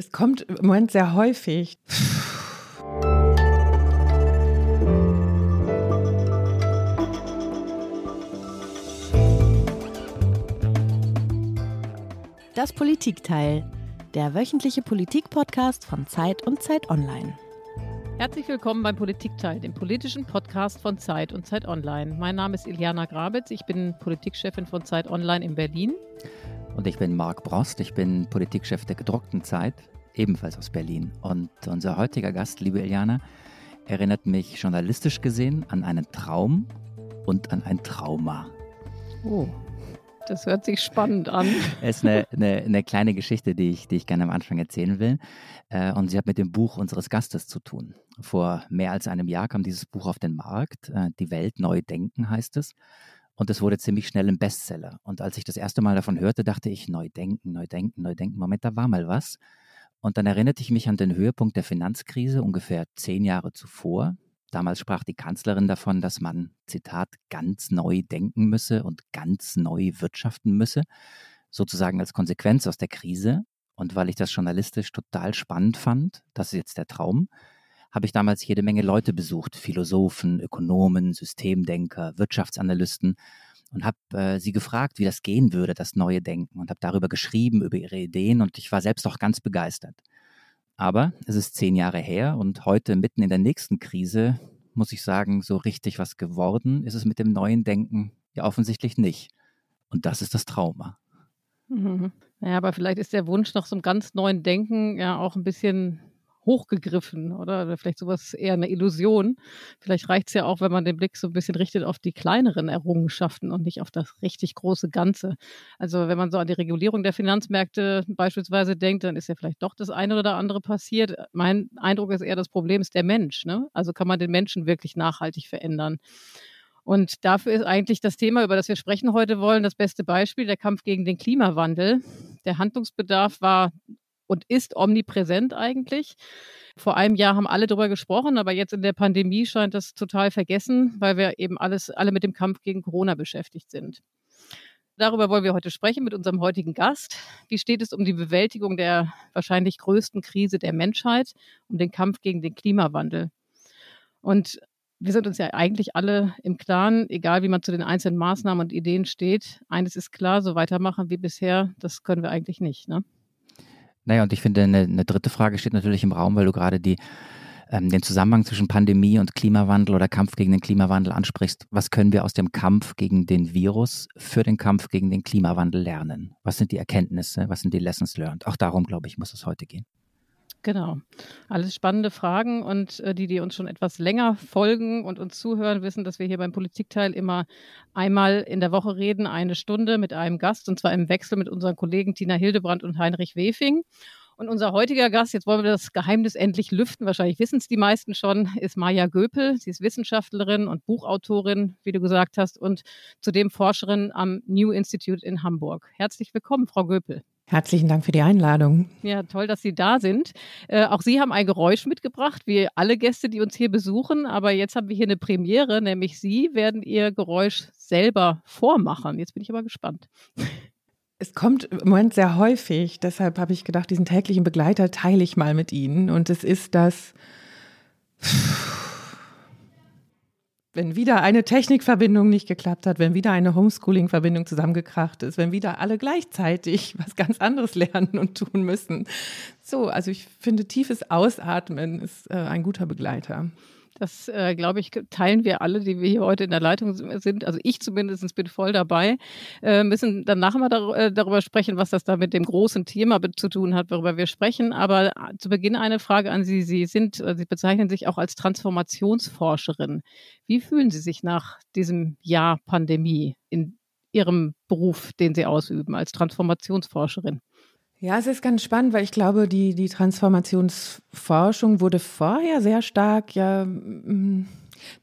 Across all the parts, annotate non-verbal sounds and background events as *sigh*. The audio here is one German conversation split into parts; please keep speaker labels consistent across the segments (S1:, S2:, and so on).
S1: Es kommt im Moment sehr häufig.
S2: Das Politikteil, der wöchentliche Politik-Podcast von Zeit und Zeit Online.
S3: Herzlich willkommen beim Politikteil, dem politischen Podcast von Zeit und Zeit Online. Mein Name ist Iliana Grabitz, ich bin Politikchefin von Zeit Online in Berlin.
S4: Und ich bin Marc Brost, ich bin Politikchef der gedruckten Zeit, ebenfalls aus Berlin. Und unser heutiger Gast, liebe Iliana, erinnert mich journalistisch gesehen an einen Traum und an ein Trauma.
S3: Oh, das hört sich spannend an. *laughs*
S4: Es ist eine, eine, eine, kleine Geschichte, die ich, die ich gerne am Anfang erzählen will. Äh, und sie hat mit dem Buch unseres Gastes zu tun. Vor mehr als einem Jahr kam dieses Buch auf den Markt. Äh, Die Welt neu denken heißt es. Und es wurde ziemlich schnell ein Bestseller. Und als ich das erste Mal davon hörte, dachte ich, neu denken, neu denken, neu denken. Moment, da war mal was. Und dann erinnerte ich mich an den Höhepunkt der Finanzkrise ungefähr zehn Jahre zuvor. Damals sprach die Kanzlerin davon, dass man, Zitat, ganz neu denken müsse und ganz neu wirtschaften müsse, sozusagen als Konsequenz aus der Krise. Und weil ich das journalistisch total spannend fand, das ist jetzt der Traum, habe ich damals jede Menge Leute besucht, Philosophen, Ökonomen, Systemdenker, Wirtschaftsanalysten und habe äh, sie gefragt, wie das gehen würde, das neue Denken und habe darüber geschrieben, über ihre Ideen und ich war selbst auch ganz begeistert. Aber es ist zehn Jahre her und heute mitten in der nächsten Krise muss ich sagen, so richtig was geworden ist es mit dem neuen Denken ja offensichtlich nicht. Und das ist das Trauma.
S3: Mhm. Ja, aber vielleicht ist der Wunsch nach so einem ganz neuen Denken ja auch ein bisschen hochgegriffen oder? oder vielleicht sowas eher eine Illusion. Vielleicht reicht es ja auch, wenn man den Blick so ein bisschen richtet auf die kleineren Errungenschaften und nicht auf das richtig große Ganze. Also wenn man so an die Regulierung der Finanzmärkte beispielsweise denkt, dann ist ja vielleicht doch das eine oder andere passiert. Mein Eindruck ist eher, das Problem ist der Mensch. Ne? Also kann man den Menschen wirklich nachhaltig verändern. Und dafür ist eigentlich das Thema, über das wir sprechen heute wollen, das beste Beispiel, der Kampf gegen den Klimawandel. Der Handlungsbedarf war und ist omnipräsent eigentlich. Vor einem Jahr haben alle darüber gesprochen, aber jetzt in der Pandemie scheint das total vergessen, weil wir eben alles, alle mit dem Kampf gegen Corona beschäftigt sind. Darüber wollen wir heute sprechen mit unserem heutigen Gast. Wie steht es um die Bewältigung der wahrscheinlich größten Krise der Menschheit, um den Kampf gegen den Klimawandel? Und wir sind uns ja eigentlich alle im Klaren, egal wie man zu den einzelnen Maßnahmen und Ideen steht. Eines ist klar, so weitermachen wie bisher, das können wir eigentlich nicht. Ne?
S4: Naja, und ich finde, eine, eine dritte Frage steht natürlich im Raum, weil du gerade die, ähm, den Zusammenhang zwischen Pandemie und Klimawandel oder Kampf gegen den Klimawandel ansprichst. Was können wir aus dem Kampf gegen den Virus für den Kampf gegen den Klimawandel lernen? Was sind die Erkenntnisse? Was sind die Lessons learned? Auch darum, glaube ich, muss es heute gehen.
S3: Genau. Alles spannende Fragen und äh, die, die uns schon etwas länger folgen und uns zuhören, wissen, dass wir hier beim Politikteil immer einmal in der Woche reden, eine Stunde mit einem Gast und zwar im Wechsel mit unseren Kollegen Tina Hildebrand und Heinrich Wefing. Und unser heutiger Gast, jetzt wollen wir das Geheimnis endlich lüften, wahrscheinlich wissen es die meisten schon, ist Maja Göpel. Sie ist Wissenschaftlerin und Buchautorin, wie du gesagt hast, und zudem Forscherin am New Institute in Hamburg. Herzlich willkommen, Frau Göpel.
S1: Herzlichen Dank für die Einladung.
S3: Ja, toll, dass Sie da sind. Äh, auch Sie haben ein Geräusch mitgebracht, wie alle Gäste, die uns hier besuchen. Aber jetzt haben wir hier eine Premiere, nämlich Sie werden Ihr Geräusch selber vormachen. Jetzt bin ich aber gespannt.
S1: Es kommt im Moment sehr häufig. Deshalb habe ich gedacht, diesen täglichen Begleiter teile ich mal mit Ihnen. Und es ist das wenn wieder eine Technikverbindung nicht geklappt hat, wenn wieder eine Homeschooling-Verbindung zusammengekracht ist, wenn wieder alle gleichzeitig *laughs* was ganz anderes lernen und tun müssen. So, also ich finde, tiefes Ausatmen ist äh, ein guter Begleiter.
S3: Das, äh, glaube ich, teilen wir alle, die wir hier heute in der Leitung sind. Also ich zumindest bin voll dabei. Äh, müssen dann nachher mal dar äh, darüber sprechen, was das da mit dem großen Thema zu tun hat, worüber wir sprechen. Aber äh, zu Beginn eine Frage an Sie. Sie sind, äh, Sie bezeichnen sich auch als Transformationsforscherin. Wie fühlen Sie sich nach diesem Jahr Pandemie in Ihrem Beruf, den Sie ausüben als Transformationsforscherin?
S1: Ja, es ist ganz spannend, weil ich glaube, die, die Transformationsforschung wurde vorher sehr stark ja mm,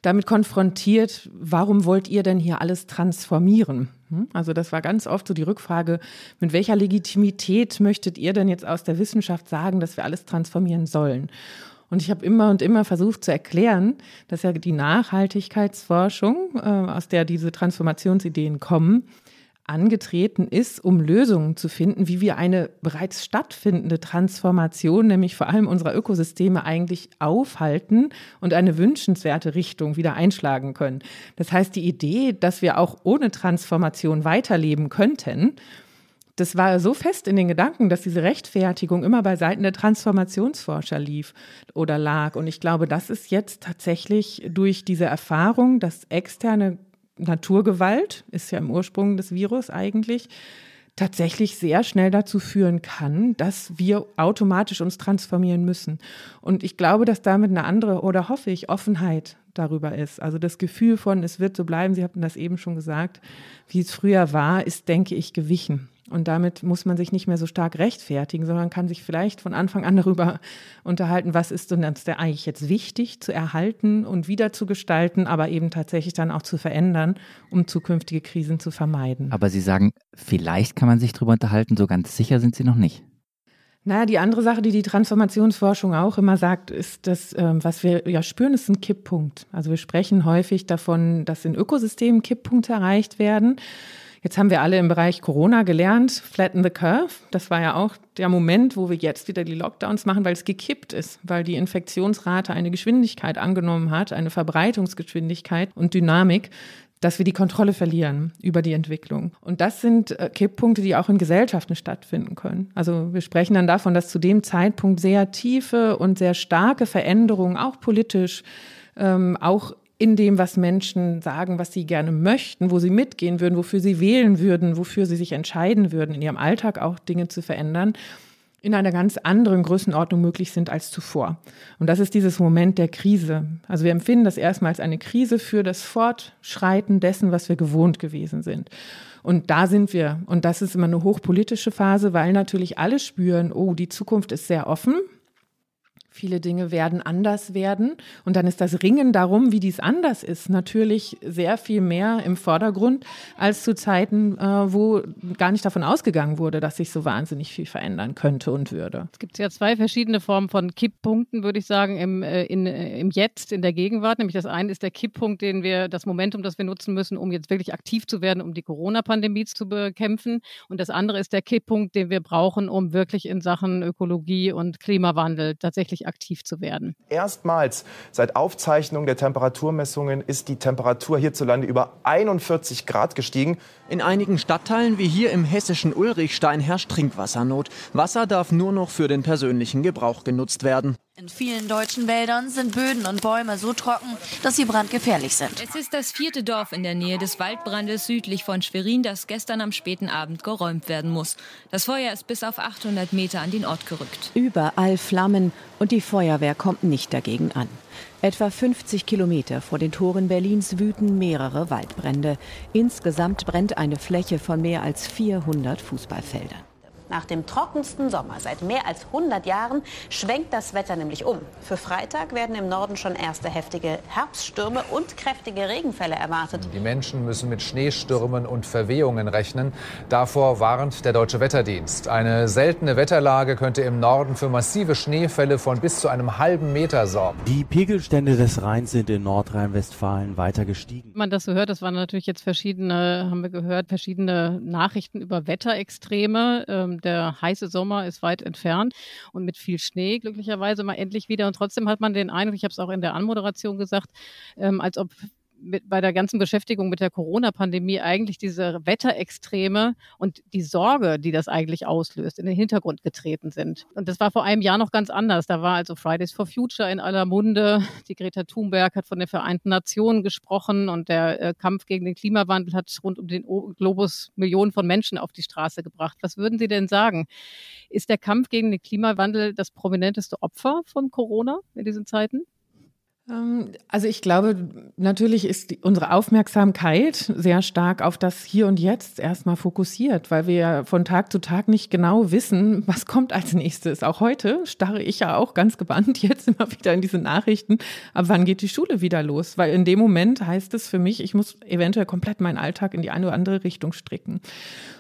S1: damit konfrontiert, warum wollt ihr denn hier alles transformieren? Hm? Also das war ganz oft so die Rückfrage, mit welcher Legitimität möchtet ihr denn jetzt aus der Wissenschaft sagen, dass wir alles transformieren sollen? Und ich habe immer und immer versucht zu erklären, dass ja die Nachhaltigkeitsforschung, äh, aus der diese Transformationsideen kommen, angetreten ist, um Lösungen zu finden, wie wir eine bereits stattfindende Transformation, nämlich vor allem unserer Ökosysteme, eigentlich aufhalten und eine wünschenswerte Richtung wieder einschlagen können. Das heißt, die Idee, dass wir auch ohne Transformation weiterleben könnten, das war so fest in den Gedanken, dass diese Rechtfertigung immer bei Seiten der Transformationsforscher lief oder lag. Und ich glaube, das ist jetzt tatsächlich durch diese Erfahrung, dass externe Naturgewalt, ist ja im Ursprung des Virus eigentlich, tatsächlich sehr schnell dazu führen kann, dass wir automatisch uns transformieren müssen. Und ich glaube, dass damit eine andere oder hoffe ich Offenheit darüber ist. Also das Gefühl von, es wird so bleiben, Sie hatten das eben schon gesagt, wie es früher war, ist, denke ich, gewichen. Und damit muss man sich nicht mehr so stark rechtfertigen, sondern kann sich vielleicht von Anfang an darüber unterhalten, was ist denn der eigentlich jetzt wichtig zu erhalten und wieder zu gestalten, aber eben tatsächlich dann auch zu verändern, um zukünftige Krisen zu vermeiden.
S4: Aber Sie sagen, vielleicht kann man sich darüber unterhalten, so ganz sicher sind Sie noch nicht.
S1: Naja, die andere Sache, die die Transformationsforschung auch immer sagt, ist, dass, ähm, was wir ja spüren, ist ein Kipppunkt. Also wir sprechen häufig davon, dass in Ökosystemen Kipppunkte erreicht werden. Jetzt haben wir alle im Bereich Corona gelernt, flatten the curve. Das war ja auch der Moment, wo wir jetzt wieder die Lockdowns machen, weil es gekippt ist, weil die Infektionsrate eine Geschwindigkeit angenommen hat, eine Verbreitungsgeschwindigkeit und Dynamik, dass wir die Kontrolle verlieren über die Entwicklung. Und das sind äh, Kipppunkte, die auch in Gesellschaften stattfinden können. Also wir sprechen dann davon, dass zu dem Zeitpunkt sehr tiefe und sehr starke Veränderungen, auch politisch, ähm, auch in dem, was Menschen sagen, was sie gerne möchten, wo sie mitgehen würden, wofür sie wählen würden, wofür sie sich entscheiden würden, in ihrem Alltag auch Dinge zu verändern, in einer ganz anderen Größenordnung möglich sind als zuvor. Und das ist dieses Moment der Krise. Also wir empfinden das erstmal als eine Krise für das Fortschreiten dessen, was wir gewohnt gewesen sind. Und da sind wir. Und das ist immer eine hochpolitische Phase, weil natürlich alle spüren, oh, die Zukunft ist sehr offen. Viele Dinge werden anders werden. Und dann ist das Ringen darum, wie dies anders ist, natürlich sehr viel mehr im Vordergrund als zu Zeiten, äh, wo gar nicht davon ausgegangen wurde, dass sich so wahnsinnig viel verändern könnte und würde.
S3: Es gibt ja zwei verschiedene Formen von Kipppunkten, würde ich sagen, im, äh, in, äh, im Jetzt, in der Gegenwart. Nämlich das eine ist der Kipppunkt, den wir, das Momentum, das wir nutzen müssen, um jetzt wirklich aktiv zu werden, um die Corona-Pandemie zu bekämpfen. Und das andere ist der Kipppunkt, den wir brauchen, um wirklich in Sachen Ökologie und Klimawandel tatsächlich aktiv zu werden.
S5: Erstmals seit Aufzeichnung der Temperaturmessungen ist die Temperatur hierzulande über 41 Grad gestiegen.
S6: In einigen Stadtteilen wie hier im hessischen Ulrichstein herrscht Trinkwassernot. Wasser darf nur noch für den persönlichen Gebrauch genutzt werden.
S7: In vielen deutschen Wäldern sind Böden und Bäume so trocken, dass sie brandgefährlich sind.
S8: Es ist das vierte Dorf in der Nähe des Waldbrandes südlich von Schwerin, das gestern am späten Abend geräumt werden muss. Das Feuer ist bis auf 800 Meter an den Ort gerückt.
S2: Überall Flammen und die Feuerwehr kommt nicht dagegen an. Etwa 50 Kilometer vor den Toren Berlins wüten mehrere Waldbrände. Insgesamt brennt eine Fläche von mehr als 400 Fußballfeldern.
S9: Nach dem trockensten Sommer seit mehr als 100 Jahren schwenkt das Wetter nämlich um. Für Freitag werden im Norden schon erste heftige Herbststürme und kräftige Regenfälle erwartet.
S10: Die Menschen müssen mit Schneestürmen und Verwehungen rechnen. Davor warnt der Deutsche Wetterdienst. Eine seltene Wetterlage könnte im Norden für massive Schneefälle von bis zu einem halben Meter sorgen.
S11: Die Pegelstände des Rheins sind in Nordrhein-Westfalen weiter gestiegen.
S3: Wenn man das so hört, das waren natürlich jetzt verschiedene, haben wir gehört, verschiedene Nachrichten über Wetterextreme. Der heiße Sommer ist weit entfernt und mit viel Schnee glücklicherweise mal endlich wieder. Und trotzdem hat man den Eindruck, ich habe es auch in der Anmoderation gesagt, ähm, als ob mit, bei der ganzen Beschäftigung mit der Corona-Pandemie eigentlich diese Wetterextreme und die Sorge, die das eigentlich auslöst, in den Hintergrund getreten sind. Und das war vor einem Jahr noch ganz anders. Da war also Fridays for Future in aller Munde. Die Greta Thunberg hat von den Vereinten Nationen gesprochen und der äh, Kampf gegen den Klimawandel hat rund um den Globus Millionen von Menschen auf die Straße gebracht. Was würden Sie denn sagen? Ist der Kampf gegen den Klimawandel das prominenteste Opfer von Corona in diesen Zeiten?
S1: Ähm, also ich glaube, natürlich ist unsere Aufmerksamkeit sehr stark auf das Hier und Jetzt erstmal fokussiert, weil wir ja von Tag zu Tag nicht genau wissen, was kommt als nächstes. Auch heute starre ich ja auch ganz gebannt *laughs* jetzt immer wieder in diese Nachrichten, ab wann geht die Schule wieder los? Weil in dem Moment heißt es für mich, ich muss eventuell komplett meinen Alltag in die eine oder andere Richtung stricken.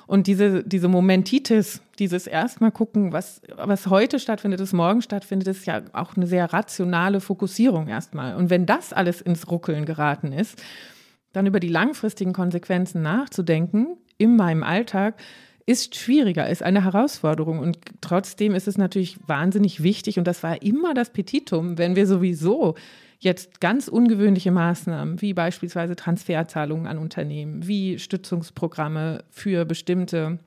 S1: Und diese, diese Momentitis, dieses erstmal gucken, was, was heute stattfindet, was morgen stattfindet, ist ja auch eine sehr rationale Fokussierung erstmal. Und wenn das alles ins Ruckeln geraten ist, dann über die langfristigen Konsequenzen nachzudenken in meinem Alltag, ist schwieriger, ist eine Herausforderung. Und trotzdem ist es natürlich wahnsinnig wichtig, und das war immer das Petitum, wenn wir sowieso jetzt ganz ungewöhnliche Maßnahmen, wie beispielsweise Transferzahlungen an Unternehmen, wie Stützungsprogramme für bestimmte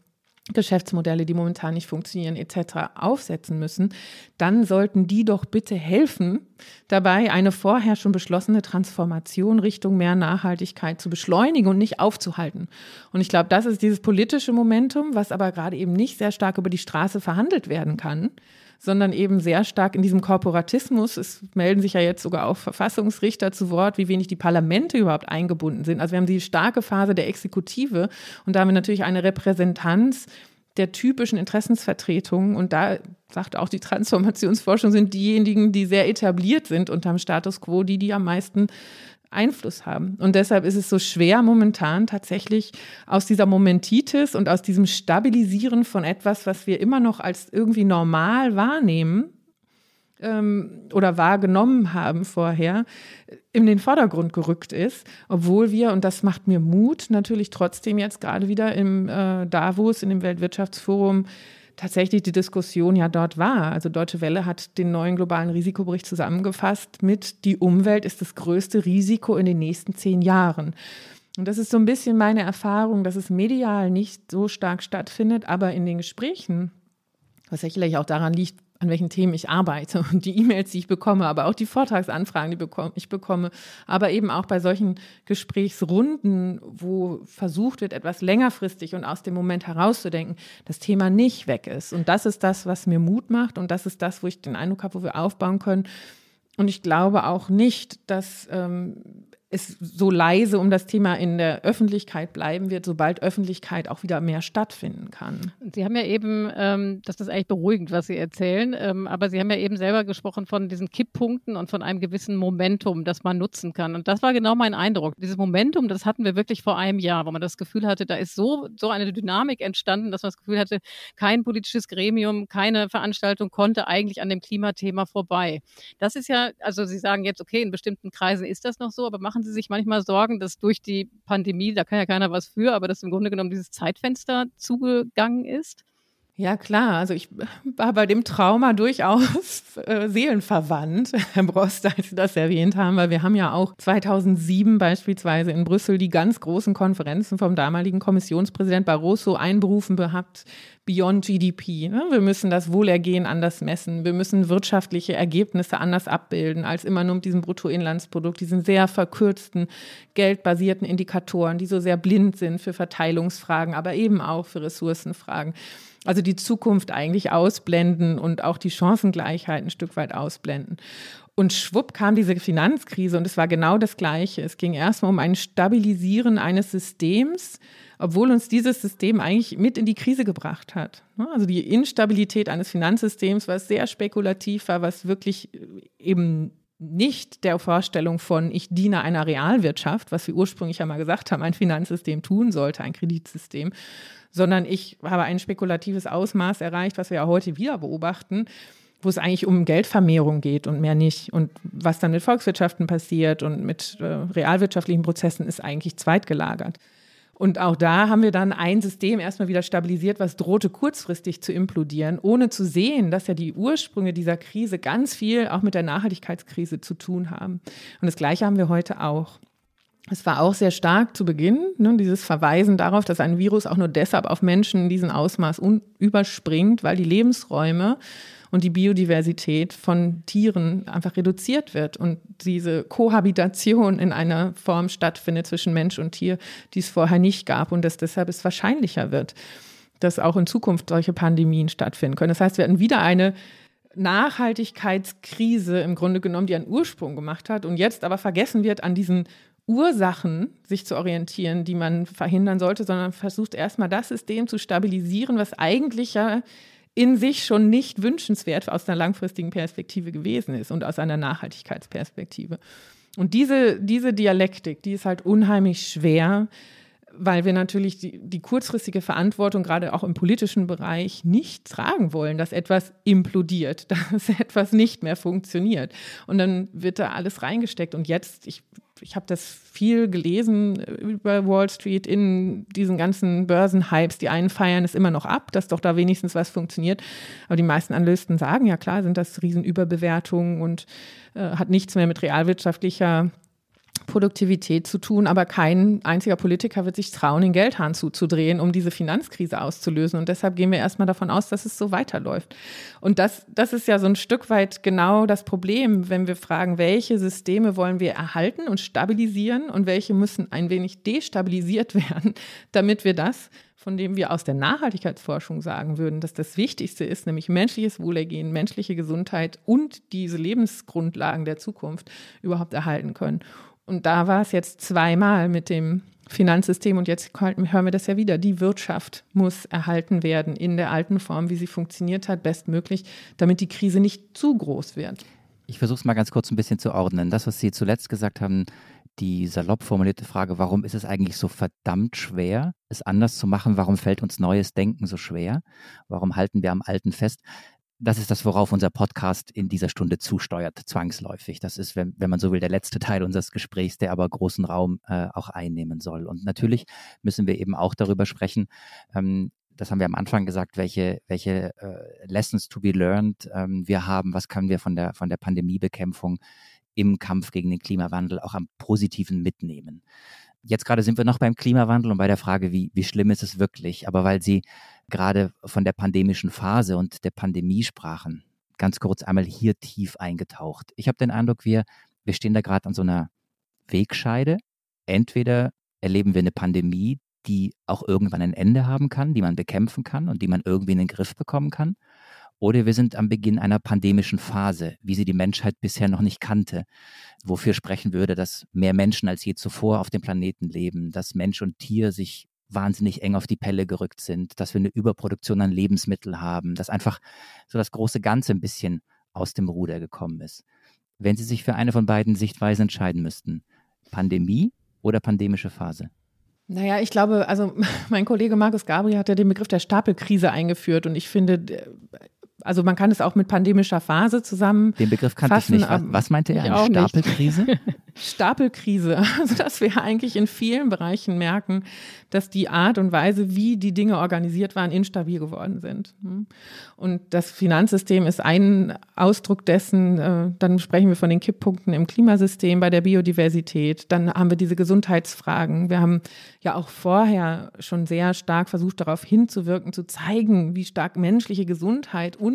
S1: Geschäftsmodelle, die momentan nicht funktionieren, etc. aufsetzen müssen, dann sollten die doch bitte helfen, dabei eine vorher schon beschlossene Transformation Richtung mehr Nachhaltigkeit zu beschleunigen und nicht aufzuhalten. Und ich glaube, das ist dieses politische Momentum, was aber gerade eben nicht sehr stark über die Straße verhandelt werden kann, sondern eben sehr stark in diesem Korporatismus. Es melden sich ja jetzt sogar auch Verfassungsrichter zu Wort, wie wenig die Parlamente überhaupt eingebunden sind. Also wir haben die starke Phase der Exekutive und da haben wir natürlich eine Repräsentanz der typischen Interessensvertretungen. Und da sagt auch die Transformationsforschung, sind diejenigen, die sehr etabliert sind unterm Status quo, die, die am meisten Einfluss haben. Und deshalb ist es so schwer momentan tatsächlich aus dieser Momentitis und aus diesem Stabilisieren von etwas, was wir immer noch als irgendwie normal wahrnehmen ähm, oder wahrgenommen haben vorher, in den Vordergrund gerückt ist, obwohl wir, und das macht mir Mut, natürlich trotzdem jetzt gerade wieder im äh, Davos, in dem Weltwirtschaftsforum, tatsächlich die Diskussion ja dort war. Also Deutsche Welle hat den neuen globalen Risikobericht zusammengefasst mit, die Umwelt ist das größte Risiko in den nächsten zehn Jahren. Und das ist so ein bisschen meine Erfahrung, dass es medial nicht so stark stattfindet, aber in den Gesprächen, was sicherlich auch daran liegt, an welchen Themen ich arbeite und die E-Mails, die ich bekomme, aber auch die Vortragsanfragen, die ich bekomme, aber eben auch bei solchen Gesprächsrunden, wo versucht wird, etwas längerfristig und aus dem Moment herauszudenken, das Thema nicht weg ist. Und das ist das, was mir Mut macht und das ist das, wo ich den Eindruck habe, wo wir aufbauen können. Und ich glaube auch nicht, dass ähm, es so leise um das Thema in der Öffentlichkeit bleiben wird, sobald Öffentlichkeit auch wieder mehr stattfinden kann.
S3: Sie haben ja eben, ähm, das ist eigentlich beruhigend, was Sie erzählen, ähm, aber Sie haben ja eben selber gesprochen von diesen Kipppunkten und von einem gewissen Momentum, das man nutzen kann. Und das war genau mein Eindruck. Dieses Momentum, das hatten wir wirklich vor einem Jahr, wo man das Gefühl hatte, da ist so, so eine Dynamik entstanden, dass man das Gefühl hatte, kein politisches Gremium, keine Veranstaltung konnte eigentlich an dem Klimathema vorbei. Das ist ja, also Sie sagen jetzt, okay, in bestimmten Kreisen ist das noch so, aber machen machen Sie sich manchmal Sorgen, dass durch die Pandemie, da kann ja keiner was für, aber dass im Grunde genommen dieses Zeitfenster zugegangen ist?
S1: Ja, klar. Also ich war bei dem Trauma durchaus äh, seelenverwandt, Herr Brost, als Sie das erwähnt haben, weil wir haben ja auch 2007 beispielsweise in Brüssel die ganz großen Konferenzen vom damaligen Kommissionspräsident Barroso einberufen gehabt, Beyond GDP. Ne? Wir müssen das Wohlergehen anders messen. Wir müssen wirtschaftliche Ergebnisse anders abbilden, als immer nur mit diesem Bruttoinlandsprodukt, diesen sehr verkürzten, geldbasierten Indikatoren, die so sehr blind sind für Verteilungsfragen, aber eben auch für Ressourcenfragen also die Zukunft eigentlich ausblenden und auch die Chancengleichheit ein Stück weit ausblenden. Und schwupp kam diese Finanzkrise und es war genau das Gleiche. Es ging erstmal um ein Stabilisieren eines Systems, obwohl uns dieses System eigentlich mit in die Krise gebracht hat. Also die Instabilität eines Finanzsystems, was sehr spekulativ war, was wirklich eben nicht der Vorstellung von, ich diene einer Realwirtschaft, was wir ursprünglich ja mal gesagt haben, ein Finanzsystem tun sollte, ein Kreditsystem, sondern ich habe ein spekulatives Ausmaß erreicht, was wir ja heute wieder beobachten, wo es eigentlich um Geldvermehrung geht und mehr nicht. Und was dann mit Volkswirtschaften passiert und mit äh, realwirtschaftlichen Prozessen ist eigentlich zweitgelagert. Und auch da haben wir dann ein System erstmal wieder stabilisiert, was drohte kurzfristig zu implodieren, ohne zu sehen, dass ja die Ursprünge dieser Krise ganz viel auch mit der Nachhaltigkeitskrise zu tun haben. Und das Gleiche haben wir heute auch. Es war auch sehr stark zu Beginn, ne, dieses Verweisen darauf, dass ein Virus auch nur deshalb auf Menschen in diesem Ausmaß überspringt, weil die Lebensräume und die Biodiversität von Tieren einfach reduziert wird und diese Kohabitation in einer Form stattfindet zwischen Mensch und Tier, die es vorher nicht gab und dass deshalb es wahrscheinlicher wird, dass auch in Zukunft solche Pandemien stattfinden können. Das heißt, wir hatten wieder eine Nachhaltigkeitskrise im Grunde genommen, die einen Ursprung gemacht hat und jetzt aber vergessen wird, an diesen Ursachen sich zu orientieren, die man verhindern sollte, sondern versucht erstmal das System zu stabilisieren, was eigentlich ja in sich schon nicht wünschenswert aus einer langfristigen Perspektive gewesen ist und aus einer Nachhaltigkeitsperspektive. Und diese, diese Dialektik, die ist halt unheimlich schwer weil wir natürlich die, die, kurzfristige Verantwortung gerade auch im politischen Bereich nicht tragen wollen, dass etwas implodiert, *laughs* dass etwas nicht mehr funktioniert. Und dann wird da alles reingesteckt. Und jetzt, ich, ich habe das viel gelesen über Wall Street in diesen ganzen Börsenhypes. Die einen feiern es immer noch ab, dass doch da wenigstens was funktioniert. Aber die meisten Analysten sagen, ja klar, sind das Riesenüberbewertungen und äh, hat nichts mehr mit realwirtschaftlicher Produktivität zu tun, aber kein einziger Politiker wird sich trauen, den Geldhahn zuzudrehen, um diese Finanzkrise auszulösen. Und deshalb gehen wir erstmal davon aus, dass es so weiterläuft. Und das, das ist ja so ein Stück weit genau das Problem, wenn wir fragen, welche Systeme wollen wir erhalten und stabilisieren und welche müssen ein wenig destabilisiert *laughs* werden, damit wir das von dem wir aus der Nachhaltigkeitsforschung sagen würden, dass das Wichtigste ist, nämlich menschliches Wohlergehen, menschliche Gesundheit und diese Lebensgrundlagen der Zukunft überhaupt erhalten können. Und da war es jetzt zweimal mit dem Finanzsystem und jetzt hören wir das ja wieder. Die Wirtschaft muss erhalten werden in der alten Form, wie sie funktioniert hat, bestmöglich, damit die Krise nicht zu groß wird.
S4: Ich versuche es mal ganz kurz ein bisschen zu ordnen. Das, was Sie zuletzt gesagt haben, die salopp formulierte Frage, warum ist es eigentlich so verdammt schwer, es anders zu machen? Warum fällt uns neues Denken so schwer? Warum halten wir am Alten fest? Das ist das, worauf unser Podcast in dieser Stunde zusteuert, zwangsläufig. Das ist, wenn, wenn man so will, der letzte Teil unseres Gesprächs, der aber großen Raum äh, auch einnehmen soll. Und natürlich müssen wir eben auch darüber sprechen, ähm, das haben wir am Anfang gesagt, welche, welche äh, Lessons to be learned ähm, wir haben, was können wir von der, von der Pandemiebekämpfung im Kampf gegen den Klimawandel auch am Positiven mitnehmen. Jetzt gerade sind wir noch beim Klimawandel und bei der Frage, wie, wie schlimm ist es wirklich? Aber weil Sie gerade von der pandemischen Phase und der Pandemie sprachen, ganz kurz einmal hier tief eingetaucht. Ich habe den Eindruck, wir, wir stehen da gerade an so einer Wegscheide. Entweder erleben wir eine Pandemie, die auch irgendwann ein Ende haben kann, die man bekämpfen kann und die man irgendwie in den Griff bekommen kann. Oder wir sind am Beginn einer pandemischen Phase, wie sie die Menschheit bisher noch nicht kannte, wofür sprechen würde, dass mehr Menschen als je zuvor auf dem Planeten leben, dass Mensch und Tier sich wahnsinnig eng auf die Pelle gerückt sind, dass wir eine Überproduktion an Lebensmitteln haben, dass einfach so das große Ganze ein bisschen aus dem Ruder gekommen ist. Wenn Sie sich für eine von beiden Sichtweisen entscheiden müssten, Pandemie oder pandemische Phase?
S1: Naja, ich glaube, also *laughs* mein Kollege Markus Gabriel hat ja den Begriff der Stapelkrise eingeführt und ich finde, also man kann es auch mit pandemischer Phase zusammen.
S4: Den Begriff kannte fassen, ich nicht. Was, was meinte er? Eine Stapelkrise? *laughs*
S1: Stapelkrise. Also dass wir eigentlich in vielen Bereichen merken, dass die Art und Weise, wie die Dinge organisiert waren, instabil geworden sind. Und das Finanzsystem ist ein Ausdruck dessen. Äh, dann sprechen wir von den Kipppunkten im Klimasystem, bei der Biodiversität. Dann haben wir diese Gesundheitsfragen. Wir haben ja auch vorher schon sehr stark versucht, darauf hinzuwirken, zu zeigen, wie stark menschliche Gesundheit und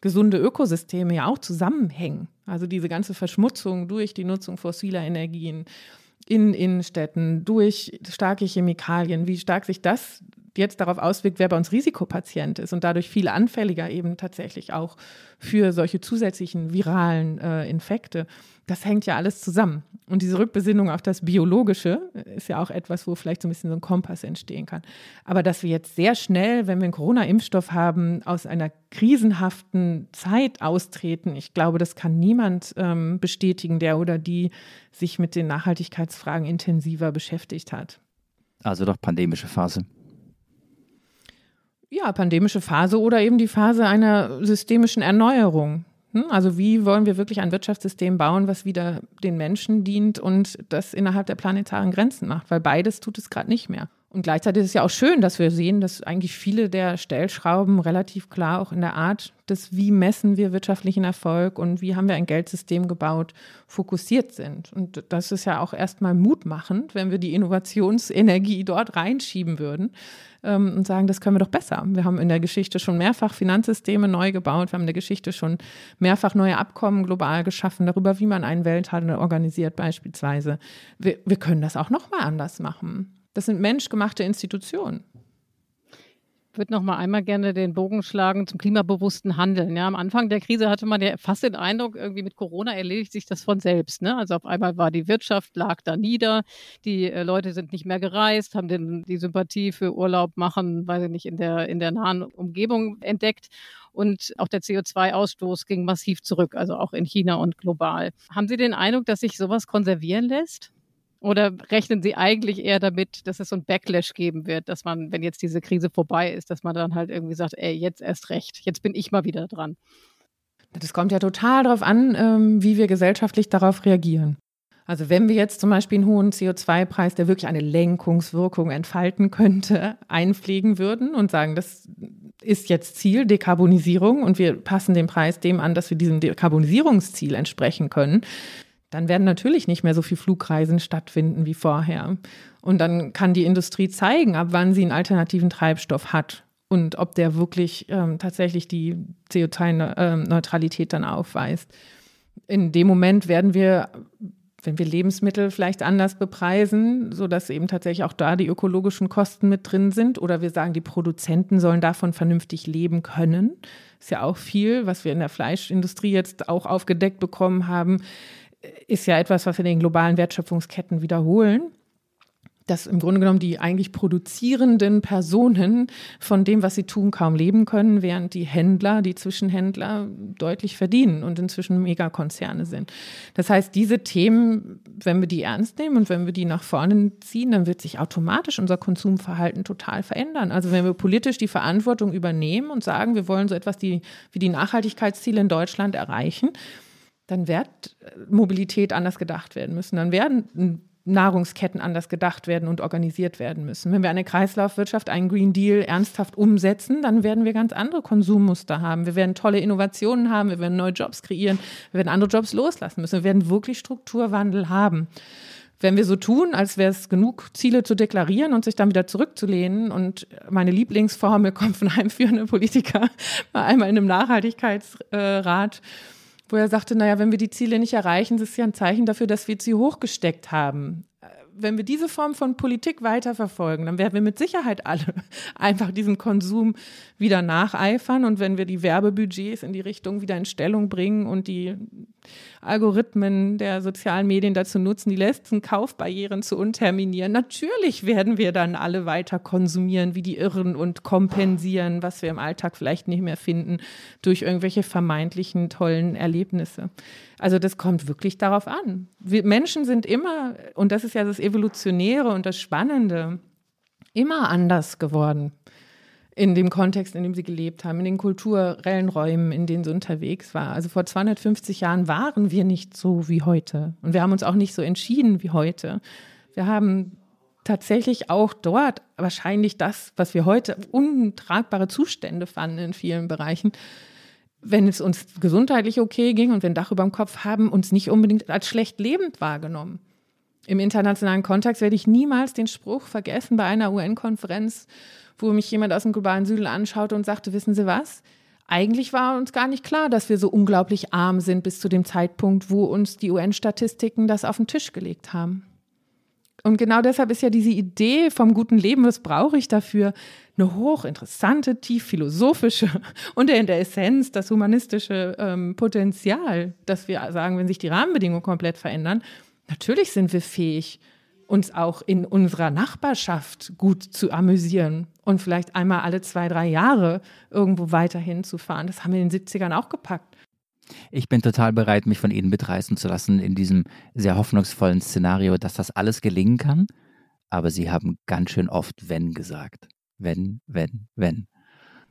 S1: gesunde Ökosysteme ja auch zusammenhängen. Also diese ganze Verschmutzung durch die Nutzung fossiler Energien in Innenstädten, durch starke Chemikalien, wie stark sich das jetzt darauf auswirkt, wer bei uns Risikopatient ist und dadurch viel anfälliger eben tatsächlich auch für solche zusätzlichen viralen äh, Infekte. Das hängt ja alles zusammen. Und diese Rückbesinnung auf das Biologische ist ja auch etwas, wo vielleicht so ein bisschen so ein Kompass entstehen kann. Aber dass wir jetzt sehr schnell, wenn wir einen Corona-Impfstoff haben, aus einer krisenhaften Zeit austreten, ich glaube, das kann niemand ähm, bestätigen, der oder die sich mit den Nachhaltigkeitsfragen intensiver beschäftigt hat.
S4: Also doch pandemische Phase.
S1: Ja, pandemische Phase oder eben die Phase einer systemischen Erneuerung. Hm? Also wie wollen wir wirklich ein Wirtschaftssystem bauen, was wieder den Menschen dient und das innerhalb der planetaren Grenzen macht? Weil beides tut es gerade nicht mehr. Und gleichzeitig ist es ja auch schön, dass wir sehen, dass eigentlich viele der Stellschrauben relativ klar auch in der Art des, wie messen wir wirtschaftlichen Erfolg und wie haben wir ein Geldsystem gebaut, fokussiert sind. Und das ist ja auch erstmal mutmachend, wenn wir die Innovationsenergie dort reinschieben würden ähm, und sagen, das können wir doch besser. Wir haben in der Geschichte schon mehrfach Finanzsysteme neu gebaut, wir haben in der Geschichte schon mehrfach neue Abkommen global geschaffen, darüber, wie man einen Welthandel organisiert beispielsweise. Wir, wir können das auch nochmal anders machen. Das sind menschgemachte Institutionen.
S3: Ich würde noch mal einmal gerne den Bogen schlagen zum klimabewussten Handeln. Ja, am Anfang der Krise hatte man ja fast den Eindruck, irgendwie mit Corona erledigt sich das von selbst. Ne? Also auf einmal war die Wirtschaft lag da nieder, die äh, Leute sind nicht mehr gereist, haben den, die Sympathie für Urlaub machen, weil sie nicht in der in der nahen Umgebung entdeckt und auch der CO2-Ausstoß ging massiv zurück, also auch in China und global. Haben Sie den Eindruck, dass sich sowas konservieren lässt? Oder rechnen Sie eigentlich eher damit, dass es so ein Backlash geben wird, dass man, wenn jetzt diese Krise vorbei ist, dass man dann halt irgendwie sagt, ey, jetzt erst recht, jetzt bin ich mal wieder dran?
S1: Das kommt ja total darauf an, ähm, wie wir gesellschaftlich darauf reagieren. Also wenn wir jetzt zum Beispiel einen hohen CO2-Preis, der wirklich eine Lenkungswirkung entfalten könnte, *laughs* einpflegen würden und sagen, das ist jetzt Ziel, Dekarbonisierung und wir passen den Preis dem an, dass wir diesem Dekarbonisierungsziel entsprechen können, dann werden natürlich nicht mehr so viele Flugreisen stattfinden wie vorher. Und dann kann die Industrie zeigen, ab wann sie einen alternativen Treibstoff hat und ob der wirklich ähm, tatsächlich die CO2-Neutralität dann aufweist. In dem Moment werden wir, wenn wir Lebensmittel vielleicht anders bepreisen, sodass eben tatsächlich auch da die ökologischen Kosten mit drin sind, oder wir sagen, die Produzenten sollen davon vernünftig leben können. Ist ja auch viel, was wir in der Fleischindustrie jetzt auch aufgedeckt bekommen haben ist ja etwas, was wir in den globalen Wertschöpfungsketten wiederholen dass im Grunde genommen die eigentlich produzierenden Personen von dem, was sie tun, kaum leben können, während die Händler, die Zwischenhändler deutlich verdienen und inzwischen Megakonzerne sind. Das heißt, diese Themen, wenn wir die ernst nehmen und wenn wir die nach vorne ziehen, dann wird sich automatisch unser Konsumverhalten total verändern. Also wenn wir politisch die Verantwortung übernehmen und sagen, wir wollen so etwas die, wie die Nachhaltigkeitsziele in Deutschland erreichen, dann wird Mobilität anders gedacht werden müssen. Dann werden Nahrungsketten anders gedacht werden und organisiert werden müssen. Wenn wir eine Kreislaufwirtschaft, einen Green Deal ernsthaft umsetzen, dann werden wir ganz andere Konsummuster haben. Wir werden tolle Innovationen haben, wir werden neue Jobs kreieren, wir werden andere Jobs loslassen müssen. Wir werden wirklich Strukturwandel haben. Wenn wir so tun, als wäre es genug, Ziele zu deklarieren und sich dann wieder zurückzulehnen und meine Lieblingsformel *laughs* kommt von einem führenden Politiker *laughs* einmal in einem Nachhaltigkeitsrat, wo er sagte, naja, wenn wir die Ziele nicht erreichen, das ist ja ein Zeichen dafür, dass wir sie hochgesteckt haben wenn wir diese Form von Politik weiterverfolgen, dann werden wir mit Sicherheit alle *laughs* einfach diesem Konsum wieder nacheifern. Und wenn wir die Werbebudgets in die Richtung wieder in Stellung bringen und die Algorithmen der sozialen Medien dazu nutzen, die letzten Kaufbarrieren zu unterminieren, natürlich werden wir dann alle weiter konsumieren wie die Irren und kompensieren, was wir im Alltag vielleicht nicht mehr finden, durch irgendwelche vermeintlichen tollen Erlebnisse. Also das kommt wirklich darauf an. Wir Menschen sind immer, und das ist ja das Evolutionäre und das Spannende, immer anders geworden in dem Kontext, in dem sie gelebt haben, in den kulturellen Räumen, in denen sie unterwegs war. Also vor 250 Jahren waren wir nicht so wie heute. Und wir haben uns auch nicht so entschieden wie heute. Wir haben tatsächlich auch dort wahrscheinlich das, was wir heute untragbare Zustände fanden in vielen Bereichen, wenn es uns gesundheitlich okay ging und wir ein Dach über dem Kopf haben, uns nicht unbedingt als schlecht lebend wahrgenommen. Im internationalen Kontext werde ich niemals den Spruch vergessen bei einer UN-Konferenz, wo mich jemand aus dem globalen Süden anschaute und sagte, wissen Sie was? Eigentlich war uns gar nicht klar, dass wir so unglaublich arm sind bis zu dem Zeitpunkt, wo uns die UN-Statistiken das auf den Tisch gelegt haben. Und genau deshalb ist ja diese Idee vom guten Leben, was brauche ich dafür, eine hochinteressante, tief philosophische *laughs* und in der Essenz das humanistische ähm, Potenzial, dass wir sagen, wenn sich die Rahmenbedingungen komplett verändern, natürlich sind wir fähig, uns auch in unserer Nachbarschaft gut zu amüsieren und vielleicht einmal alle zwei, drei Jahre irgendwo weiterhin zu fahren. Das haben wir in den 70ern auch gepackt.
S4: Ich bin total bereit, mich von Ihnen mitreißen zu lassen in diesem sehr hoffnungsvollen Szenario, dass das alles gelingen kann. Aber Sie haben ganz schön oft wenn gesagt wenn, wenn, wenn.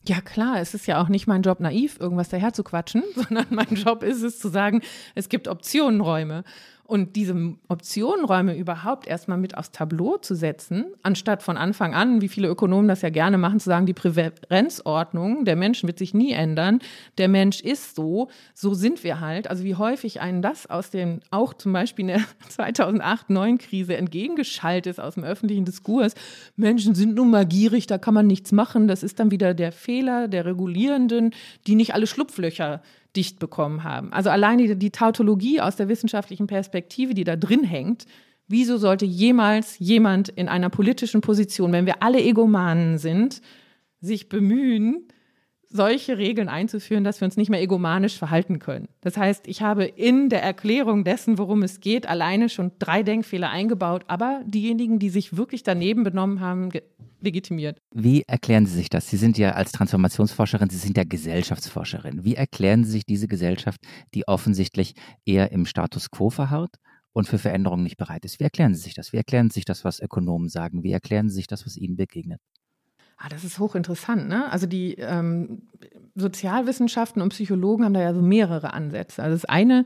S1: Ja klar, es ist ja auch nicht mein Job, naiv irgendwas daher zu quatschen, *laughs* sondern mein Job ist es zu sagen, es gibt Optionenräume. Und diese Optionenräume überhaupt erstmal mit aufs Tableau zu setzen, anstatt von Anfang an, wie viele Ökonomen das ja gerne machen, zu sagen, die Präferenzordnung der Menschen wird sich nie ändern. Der Mensch ist so, so sind wir halt. Also wie häufig einen das aus dem, auch zum Beispiel in der *laughs* 2008-9-Krise entgegengeschaltet ist aus dem öffentlichen Diskurs. Menschen sind nun mal gierig, da kann man nichts machen. Das ist dann wieder der Fehler der Regulierenden, die nicht alle Schlupflöcher dicht bekommen haben. Also alleine die, die Tautologie aus der wissenschaftlichen Perspektive, die da drin hängt, wieso sollte jemals jemand in einer politischen Position, wenn wir alle Egomanen sind, sich bemühen, solche Regeln einzuführen, dass wir uns nicht mehr egomanisch verhalten können. Das heißt, ich habe in der Erklärung dessen, worum es geht, alleine schon drei Denkfehler eingebaut, aber diejenigen, die sich wirklich daneben benommen haben, legitimiert.
S4: Wie erklären Sie sich das? Sie sind ja als Transformationsforscherin, Sie sind ja Gesellschaftsforscherin. Wie erklären Sie sich diese Gesellschaft, die offensichtlich eher im Status quo verharrt und für Veränderungen nicht bereit ist. Wie erklären Sie sich das? Wie erklären Sie sich das, was Ökonomen sagen? Wie erklären Sie sich das, was Ihnen begegnet?
S1: Ah, das ist hochinteressant. Ne? Also die ähm, Sozialwissenschaften und Psychologen haben da ja so mehrere Ansätze. Also das eine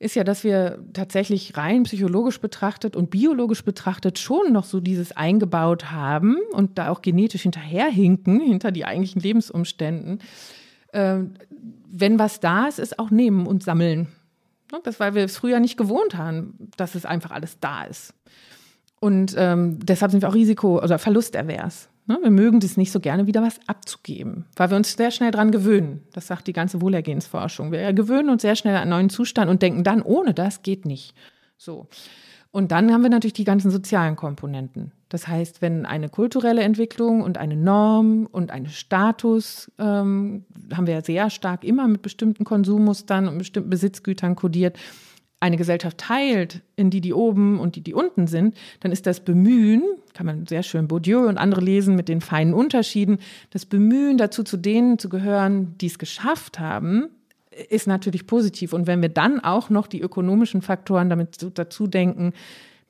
S1: ist ja, dass wir tatsächlich rein psychologisch betrachtet und biologisch betrachtet schon noch so dieses eingebaut haben und da auch genetisch hinterherhinken, hinter die eigentlichen Lebensumständen. Äh, wenn was da ist, ist auch nehmen und sammeln. Ne, das, weil wir es früher nicht gewohnt haben, dass es einfach alles da ist. Und ähm, deshalb sind wir auch Risiko- oder Verlusterwehrs. Ne? Wir mögen das nicht so gerne, wieder was abzugeben, weil wir uns sehr schnell daran gewöhnen. Das sagt die ganze Wohlergehensforschung. Wir gewöhnen uns sehr schnell an einen neuen Zustand und denken dann, ohne das geht nicht. So. Und dann haben wir natürlich die ganzen sozialen Komponenten. Das heißt, wenn eine kulturelle Entwicklung und eine Norm und ein Status, ähm, haben wir ja sehr stark immer mit bestimmten Konsummustern und bestimmten Besitzgütern kodiert, eine Gesellschaft teilt in die, die oben und die, die unten sind, dann ist das Bemühen, kann man sehr schön Bourdieu und andere lesen mit den feinen Unterschieden, das Bemühen dazu zu denen zu gehören, die es geschafft haben, ist natürlich positiv. Und wenn wir dann auch noch die ökonomischen Faktoren damit dazu denken,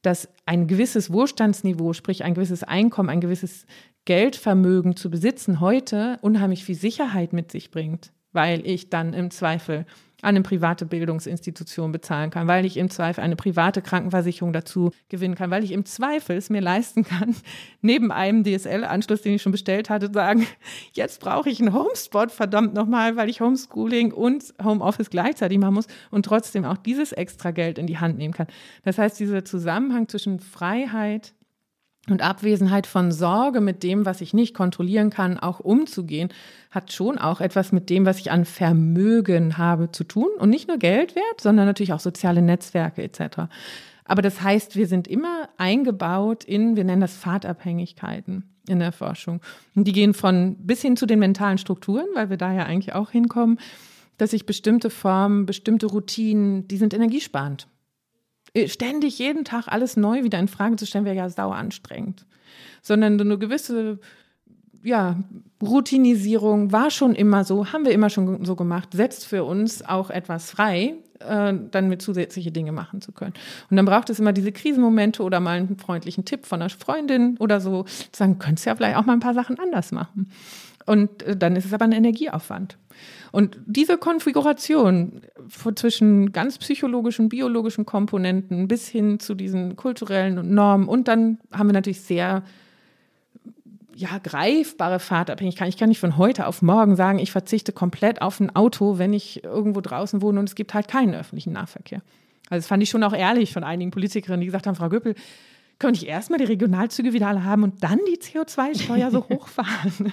S1: dass ein gewisses Wohlstandsniveau, sprich ein gewisses Einkommen, ein gewisses Geldvermögen zu besitzen, heute unheimlich viel Sicherheit mit sich bringt, weil ich dann im Zweifel eine private Bildungsinstitution bezahlen kann, weil ich im Zweifel eine private Krankenversicherung dazu gewinnen kann, weil ich im Zweifel es mir leisten kann, *laughs* neben einem DSL-Anschluss, den ich schon bestellt hatte, sagen, jetzt brauche ich einen Homespot, verdammt nochmal, weil ich Homeschooling und Homeoffice gleichzeitig machen muss und trotzdem auch dieses extra Geld in die Hand nehmen kann. Das heißt, dieser Zusammenhang zwischen Freiheit und Abwesenheit von Sorge mit dem, was ich nicht kontrollieren kann, auch umzugehen, hat schon auch etwas mit dem, was ich an Vermögen habe, zu tun. Und nicht nur Geldwert, sondern natürlich auch soziale Netzwerke etc. Aber das heißt, wir sind immer eingebaut in, wir nennen das Fahrtabhängigkeiten in der Forschung. Und die gehen von bis hin zu den mentalen Strukturen, weil wir da ja eigentlich auch hinkommen, dass ich bestimmte Formen, bestimmte Routinen, die sind energiesparend. Äh, ständig jeden Tag alles neu wieder in Frage zu stellen, wäre ja sau anstrengend. Sondern eine gewisse ja, Routinisierung war schon immer so, haben wir immer schon so gemacht, setzt für uns auch etwas frei, äh, dann mit zusätzliche Dinge machen zu können. Und dann braucht es immer diese Krisenmomente oder mal einen freundlichen Tipp von einer Freundin oder so, zu sagen, könntest ja vielleicht auch mal ein paar Sachen anders machen. Und äh, dann ist es aber ein Energieaufwand. Und diese Konfiguration zwischen ganz psychologischen, biologischen Komponenten bis hin zu diesen kulturellen Normen und dann haben wir natürlich sehr ja, greifbare Fahrtabhängigkeit. Ich kann nicht von heute auf morgen sagen, ich verzichte komplett auf ein Auto, wenn ich irgendwo draußen wohne und es gibt halt keinen öffentlichen Nahverkehr. Also das fand ich schon auch ehrlich von einigen Politikerinnen, die gesagt haben, Frau Göppel, könnte ich erstmal die Regionalzüge wieder alle haben und dann die CO2-Steuer so *laughs* hochfahren?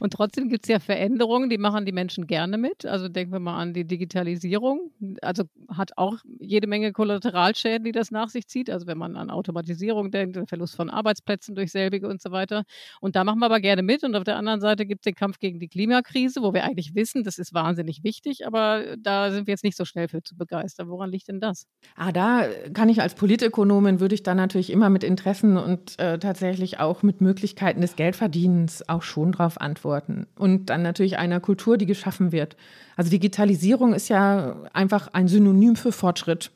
S3: Und trotzdem gibt es ja Veränderungen, die machen die Menschen gerne mit. Also denken wir mal an die Digitalisierung. Also hat auch jede Menge Kollateralschäden, die das nach sich zieht. Also wenn man an Automatisierung denkt, den Verlust von Arbeitsplätzen durch selbige und so weiter. Und da machen wir aber gerne mit. Und auf der anderen Seite gibt es den Kampf gegen die Klimakrise, wo wir eigentlich wissen, das ist wahnsinnig wichtig, aber da sind wir jetzt nicht so schnell für zu begeistern. Woran liegt denn das?
S1: Ah, da kann ich als Politökonomin, würde ich da natürlich immer mit Interessen und äh, tatsächlich auch mit Möglichkeiten des Geldverdienens auch schon drauf antworten antworten. Und dann natürlich einer Kultur, die geschaffen wird. Also Digitalisierung ist ja einfach ein Synonym für Fortschritt.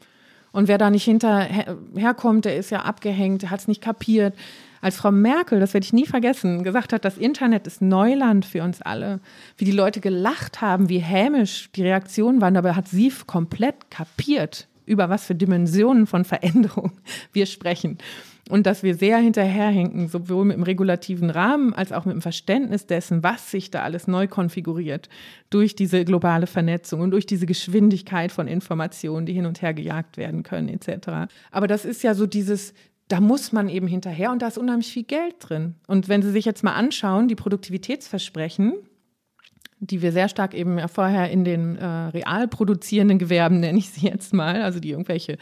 S1: Und wer da nicht hinterherkommt, der ist ja abgehängt, der hat es nicht kapiert. Als Frau Merkel, das werde ich nie vergessen, gesagt hat, das Internet ist Neuland für uns alle, wie die Leute gelacht haben, wie hämisch die Reaktionen waren, dabei hat sie komplett kapiert, über was für Dimensionen von Veränderung *laughs* wir sprechen und dass wir sehr hinterherhinken, sowohl mit dem regulativen Rahmen als auch mit dem Verständnis dessen, was sich da alles neu konfiguriert durch diese globale Vernetzung und durch diese Geschwindigkeit von Informationen, die hin und her gejagt werden können, etc. Aber das ist ja so dieses, da muss man eben hinterher und da ist unheimlich viel Geld drin. Und wenn Sie sich jetzt mal anschauen, die Produktivitätsversprechen, die wir sehr stark eben vorher in den äh, real produzierenden Gewerben, nenne ich sie jetzt mal, also die irgendwelche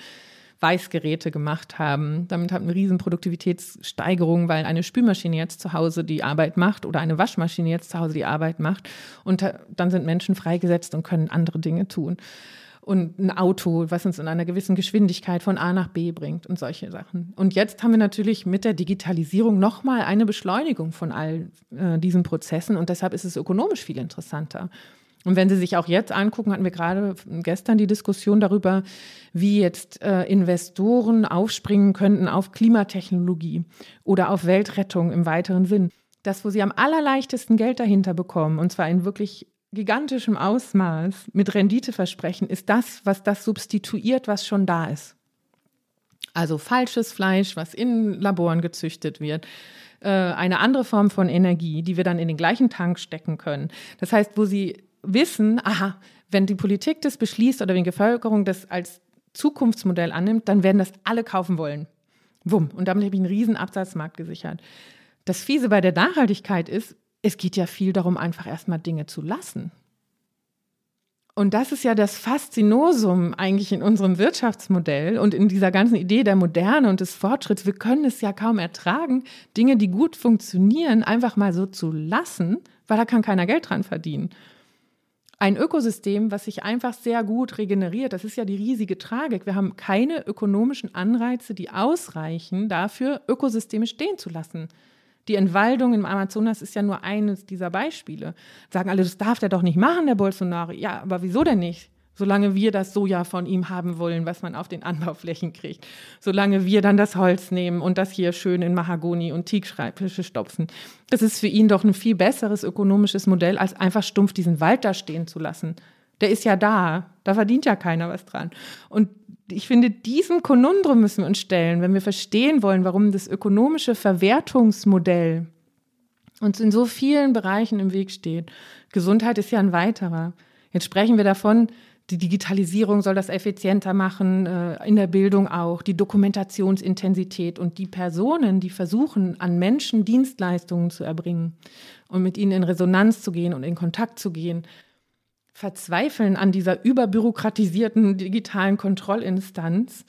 S1: Weißgeräte gemacht haben. Damit hatten wir riesen Produktivitätssteigerungen, weil eine Spülmaschine jetzt zu Hause die Arbeit macht oder eine Waschmaschine jetzt zu Hause die Arbeit macht. Und dann sind Menschen freigesetzt und können andere Dinge tun. Und ein Auto, was uns in einer gewissen Geschwindigkeit von A nach B bringt und solche Sachen. Und jetzt haben wir natürlich mit der Digitalisierung nochmal eine Beschleunigung von all äh, diesen Prozessen und deshalb ist es ökonomisch viel interessanter. Und wenn Sie sich auch jetzt angucken, hatten wir gerade gestern die Diskussion darüber, wie jetzt äh, Investoren aufspringen könnten auf Klimatechnologie oder auf Weltrettung im weiteren Sinn. Das, wo sie am allerleichtesten Geld dahinter bekommen, und zwar in wirklich gigantischem Ausmaß mit Renditeversprechen, ist das, was das substituiert, was schon da ist. Also falsches Fleisch, was in Laboren gezüchtet wird, äh, eine andere Form von Energie, die wir dann in den gleichen Tank stecken können. Das heißt, wo sie wissen, aha, wenn die Politik das beschließt oder wenn die Bevölkerung das als Zukunftsmodell annimmt, dann werden das alle kaufen wollen. Wumm. Und damit habe ich einen riesen Absatzmarkt gesichert. Das Fiese bei der Nachhaltigkeit ist, es geht ja viel darum, einfach erstmal Dinge zu lassen. Und das ist ja das Faszinosum eigentlich in unserem Wirtschaftsmodell und in dieser ganzen Idee der Moderne und des Fortschritts. Wir können es ja kaum ertragen, Dinge, die gut funktionieren, einfach mal so zu lassen, weil da kann keiner Geld dran verdienen. Ein Ökosystem, was sich einfach sehr gut regeneriert, das ist ja die riesige Tragik. Wir haben keine ökonomischen Anreize, die ausreichen dafür, Ökosysteme stehen zu lassen. Die Entwaldung im Amazonas ist ja nur eines dieser Beispiele. Sagen alle, das darf der doch nicht machen, der Bolsonaro. Ja, aber wieso denn nicht? Solange wir das Soja von ihm haben wollen, was man auf den Anbauflächen kriegt. Solange wir dann das Holz nehmen und das hier schön in Mahagoni und Teakschreibtische stopfen. Das ist für ihn doch ein viel besseres ökonomisches Modell, als einfach stumpf diesen Wald da stehen zu lassen. Der ist ja da. Da verdient ja keiner was dran. Und ich finde, diesem Konundrum müssen wir uns stellen, wenn wir verstehen wollen, warum das ökonomische Verwertungsmodell uns in so vielen Bereichen im Weg steht. Gesundheit ist ja ein weiterer. Jetzt sprechen wir davon, die Digitalisierung soll das effizienter machen, äh, in der Bildung auch, die Dokumentationsintensität und die Personen, die versuchen, an Menschen Dienstleistungen zu erbringen und mit ihnen in Resonanz zu gehen und in Kontakt zu gehen, verzweifeln an dieser überbürokratisierten digitalen Kontrollinstanz,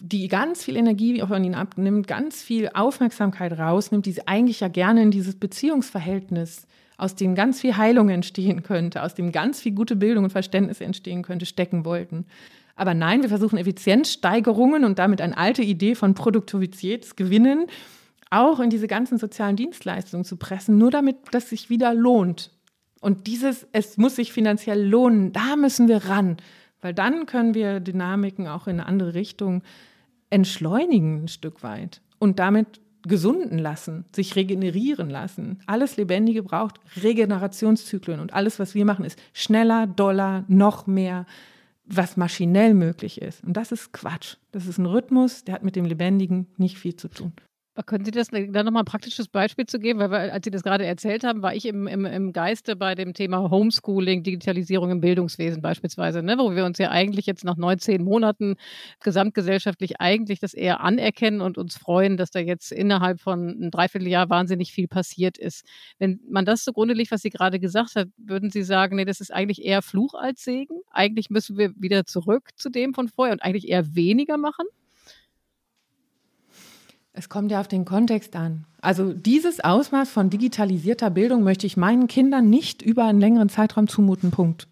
S1: die ganz viel Energie von ihnen abnimmt, ganz viel Aufmerksamkeit rausnimmt, die sie eigentlich ja gerne in dieses Beziehungsverhältnis, aus dem ganz viel Heilung entstehen könnte, aus dem ganz viel gute Bildung und Verständnis entstehen könnte, stecken wollten. Aber nein, wir versuchen Effizienzsteigerungen und damit eine alte Idee von Produktivitätsgewinnen auch in diese ganzen sozialen Dienstleistungen zu pressen, nur damit das sich wieder lohnt. Und dieses, es muss sich finanziell lohnen, da müssen wir ran, weil dann können wir Dynamiken auch in eine andere Richtung entschleunigen ein Stück weit und damit gesunden lassen, sich regenerieren lassen. Alles Lebendige braucht Regenerationszyklen und alles, was wir machen, ist schneller, doller, noch mehr, was maschinell möglich ist. Und das ist Quatsch. Das ist ein Rhythmus, der hat mit dem Lebendigen nicht viel zu tun.
S3: Können Sie das da nochmal ein praktisches Beispiel zu geben? Weil, als Sie das gerade erzählt haben, war ich im, im, im Geiste bei dem Thema Homeschooling, Digitalisierung im Bildungswesen beispielsweise, ne? wo wir uns ja eigentlich jetzt nach 19 Monaten gesamtgesellschaftlich eigentlich das eher anerkennen und uns freuen, dass da jetzt innerhalb von einem Dreivierteljahr wahnsinnig viel passiert ist. Wenn man das zugrunde liegt, was Sie gerade gesagt hat, würden Sie sagen, nee, das ist eigentlich eher Fluch als Segen? Eigentlich müssen wir wieder zurück zu dem von vorher und eigentlich eher weniger machen?
S1: Es kommt ja auf den Kontext an. Also dieses Ausmaß von digitalisierter Bildung möchte ich meinen Kindern nicht über einen längeren Zeitraum zumuten. Punkt.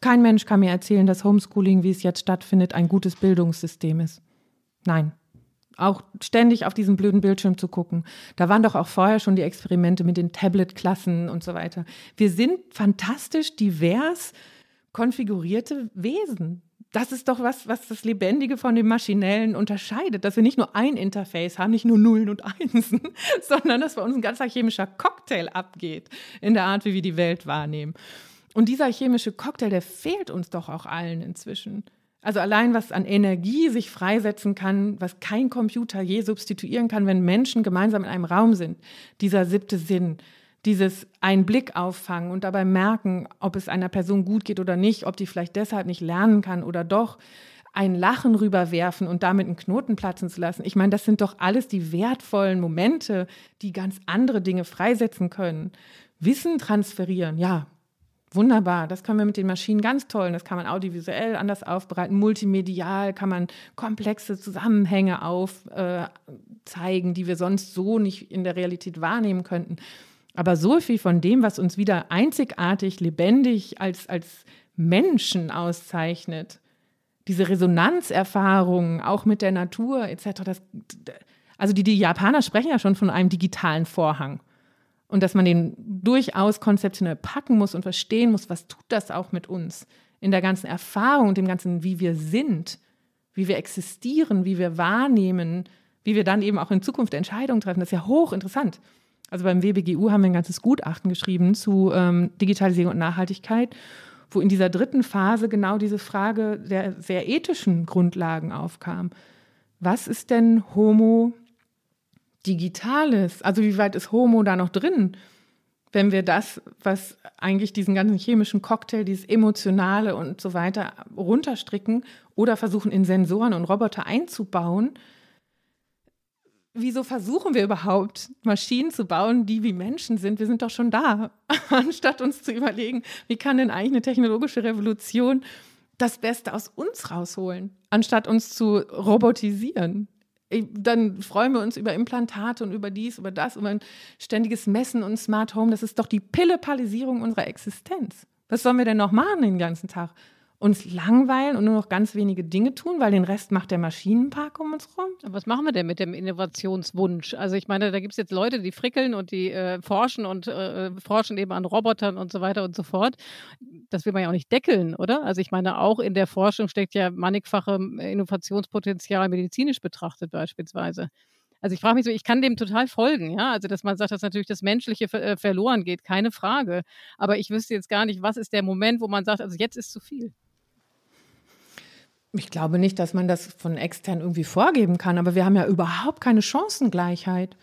S1: Kein Mensch kann mir erzählen, dass Homeschooling, wie es jetzt stattfindet, ein gutes Bildungssystem ist. Nein. Auch ständig auf diesen blöden Bildschirm zu gucken. Da waren doch auch vorher schon die Experimente mit den Tablet-Klassen und so weiter. Wir sind fantastisch divers konfigurierte Wesen das ist doch was, was das Lebendige von dem Maschinellen unterscheidet, dass wir nicht nur ein Interface haben, nicht nur Nullen und Einsen, *laughs* sondern dass bei uns ein ganzer chemischer Cocktail abgeht in der Art, wie wir die Welt wahrnehmen. Und dieser chemische Cocktail, der fehlt uns doch auch allen inzwischen. Also allein was an Energie sich freisetzen kann, was kein Computer je substituieren kann, wenn Menschen gemeinsam in einem Raum sind. Dieser siebte Sinn, dieses einen Blick auffangen und dabei merken, ob es einer Person gut geht oder nicht, ob die vielleicht deshalb nicht lernen kann oder doch ein Lachen rüberwerfen und damit einen Knoten platzen zu lassen. Ich meine, das sind doch alles die wertvollen Momente, die ganz andere Dinge freisetzen können. Wissen transferieren, ja, wunderbar. Das können wir mit den Maschinen ganz toll. Das kann man audiovisuell anders aufbereiten. Multimedial kann man komplexe Zusammenhänge aufzeigen, äh, die wir sonst so nicht in der Realität wahrnehmen könnten. Aber so viel von dem, was uns wieder einzigartig, lebendig als, als Menschen auszeichnet, diese Resonanzerfahrungen auch mit der Natur etc., das, also die, die Japaner sprechen ja schon von einem digitalen Vorhang. und dass man den durchaus konzeptionell packen muss und verstehen muss, was tut das auch mit uns in der ganzen Erfahrung und dem ganzen, wie wir sind, wie wir existieren, wie wir wahrnehmen, wie wir dann eben auch in Zukunft Entscheidungen treffen. Das ist ja hochinteressant. Also beim WBGU haben wir ein ganzes Gutachten geschrieben zu ähm, Digitalisierung und Nachhaltigkeit, wo in dieser dritten Phase genau diese Frage der sehr ethischen Grundlagen aufkam. Was ist denn Homo Digitales? Also wie weit ist Homo da noch drin? Wenn wir das, was eigentlich diesen ganzen chemischen Cocktail, dieses Emotionale und so weiter runterstricken oder versuchen in Sensoren und Roboter einzubauen, wieso versuchen wir überhaupt, Maschinen zu bauen, die wie Menschen sind? Wir sind doch schon da, *laughs* anstatt uns zu überlegen, wie kann denn eigentlich eine technologische Revolution das Beste aus uns rausholen, anstatt uns zu robotisieren. Dann freuen wir uns über Implantate und über dies, über das, über ein ständiges Messen und Smart Home. Das ist doch die Pillepalisierung unserer Existenz. Was sollen wir denn noch machen den ganzen Tag? Uns langweilen und nur noch ganz wenige Dinge tun, weil den Rest macht der Maschinenpark um uns rum.
S3: Was machen wir denn mit dem Innovationswunsch? Also ich meine, da gibt es jetzt Leute, die frickeln und die äh, forschen und äh, forschen eben an Robotern und so weiter und so fort. Das will man ja auch nicht deckeln, oder? Also ich meine, auch in der Forschung steckt ja mannigfache äh, Innovationspotenzial medizinisch betrachtet beispielsweise. Also ich frage mich so, ich kann dem total folgen, ja. Also dass man sagt, dass natürlich das Menschliche äh, verloren geht, keine Frage. Aber ich wüsste jetzt gar nicht, was ist der Moment, wo man sagt, also jetzt ist zu viel.
S1: Ich glaube nicht, dass man das von extern irgendwie vorgeben kann, aber wir haben ja überhaupt keine Chancengleichheit.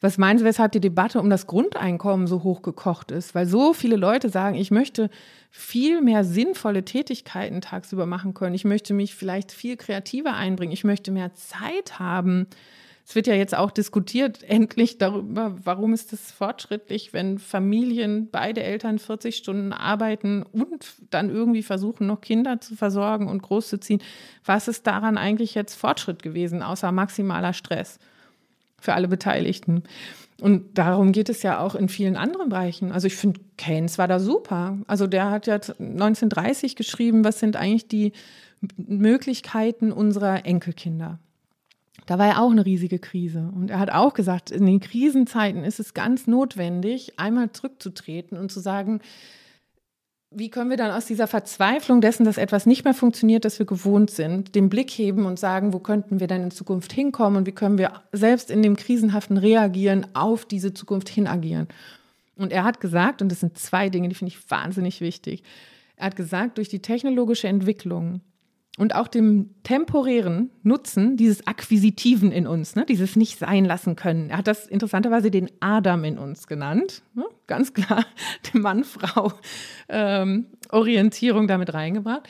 S1: Was meinen Sie, weshalb die Debatte um das Grundeinkommen so hochgekocht ist? Weil so viele Leute sagen, ich möchte viel mehr sinnvolle Tätigkeiten tagsüber machen können. Ich möchte mich vielleicht viel kreativer einbringen. Ich möchte mehr Zeit haben. Es wird ja jetzt auch diskutiert, *laughs* endlich darüber, warum ist es fortschrittlich, wenn Familien, beide Eltern 40 Stunden arbeiten und dann irgendwie versuchen, noch Kinder zu versorgen und großzuziehen. Was ist daran eigentlich jetzt Fortschritt gewesen, außer maximaler Stress für alle Beteiligten? Und darum geht es ja auch in vielen anderen Bereichen. Also ich finde, Keynes war da super. Also der hat ja 1930 geschrieben, was sind eigentlich die Möglichkeiten unserer Enkelkinder. Da war ja auch eine riesige Krise. Und er hat auch gesagt, in den Krisenzeiten ist es ganz notwendig, einmal zurückzutreten und zu sagen, wie können wir dann aus dieser Verzweiflung dessen, dass etwas nicht mehr funktioniert, das wir gewohnt sind, den Blick heben und sagen, wo könnten wir denn in Zukunft hinkommen und wie können wir selbst in dem Krisenhaften reagieren, auf diese Zukunft hin agieren. Und er hat gesagt, und das sind zwei Dinge, die finde ich wahnsinnig wichtig, er hat gesagt, durch die technologische Entwicklung und auch dem temporären Nutzen dieses Akquisitiven in uns, ne, dieses nicht sein lassen können. Er hat das interessanterweise den Adam in uns genannt. Ne? Ganz klar, *laughs* die Mann-Frau-Orientierung ähm, damit reingebracht.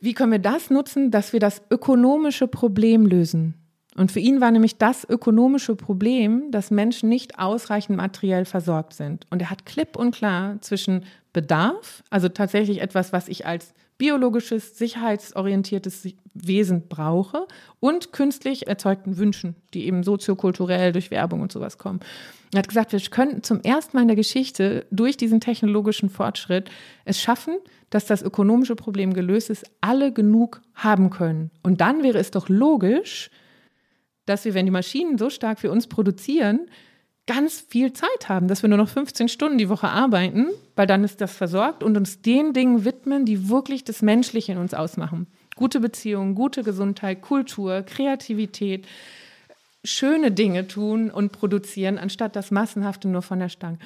S1: Wie können wir das nutzen, dass wir das ökonomische Problem lösen? Und für ihn war nämlich das ökonomische Problem, dass Menschen nicht ausreichend materiell versorgt sind. Und er hat klipp und klar zwischen Bedarf, also tatsächlich etwas, was ich als biologisches, sicherheitsorientiertes Wesen brauche und künstlich erzeugten Wünschen, die eben soziokulturell durch Werbung und sowas kommen. Er hat gesagt, wir könnten zum ersten Mal in der Geschichte durch diesen technologischen Fortschritt es schaffen, dass das ökonomische Problem gelöst ist, alle genug haben können. Und dann wäre es doch logisch, dass wir, wenn die Maschinen so stark für uns produzieren, ganz viel Zeit haben, dass wir nur noch 15 Stunden die Woche arbeiten, weil dann ist das versorgt und uns den Dingen widmen, die wirklich das Menschliche in uns ausmachen. Gute Beziehungen, gute Gesundheit, Kultur, Kreativität, schöne Dinge tun und produzieren, anstatt das Massenhafte nur von der Stange.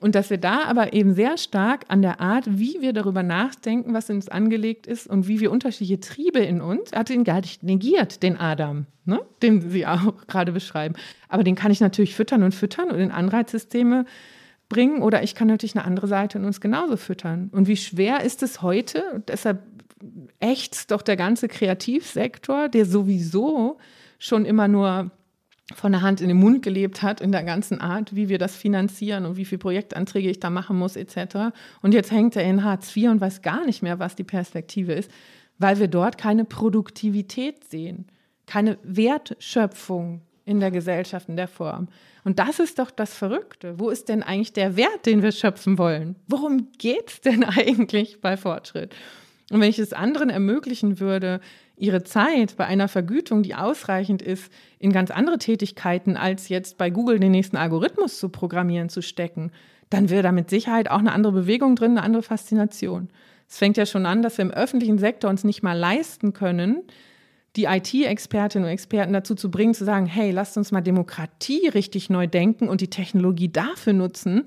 S1: Und dass wir da aber eben sehr stark an der Art, wie wir darüber nachdenken, was in uns angelegt ist und wie wir unterschiedliche Triebe in uns, hat ihn gar nicht negiert, den Adam, ne? den Sie auch gerade beschreiben. Aber den kann ich natürlich füttern und füttern und in Anreizsysteme bringen oder ich kann natürlich eine andere Seite in uns genauso füttern. Und wie schwer ist es heute, deshalb ächzt doch der ganze Kreativsektor, der sowieso schon immer nur von der Hand in den Mund gelebt hat in der ganzen Art, wie wir das finanzieren und wie viele Projektanträge ich da machen muss etc. Und jetzt hängt er in Hartz IV und weiß gar nicht mehr, was die Perspektive ist, weil wir dort keine Produktivität sehen, keine Wertschöpfung in der Gesellschaft in der Form. Und das ist doch das Verrückte. Wo ist denn eigentlich der Wert, den wir schöpfen wollen? Worum geht es denn *laughs* eigentlich bei Fortschritt? Und wenn ich es anderen ermöglichen würde, ihre Zeit bei einer Vergütung, die ausreichend ist, in ganz andere Tätigkeiten als jetzt bei Google den nächsten Algorithmus zu programmieren, zu stecken, dann wäre da mit Sicherheit auch eine andere Bewegung drin, eine andere Faszination. Es fängt ja schon an, dass wir im öffentlichen Sektor uns nicht mal leisten können, die IT-Expertinnen und Experten dazu zu bringen, zu sagen, hey, lasst uns mal Demokratie richtig neu denken und die Technologie dafür nutzen,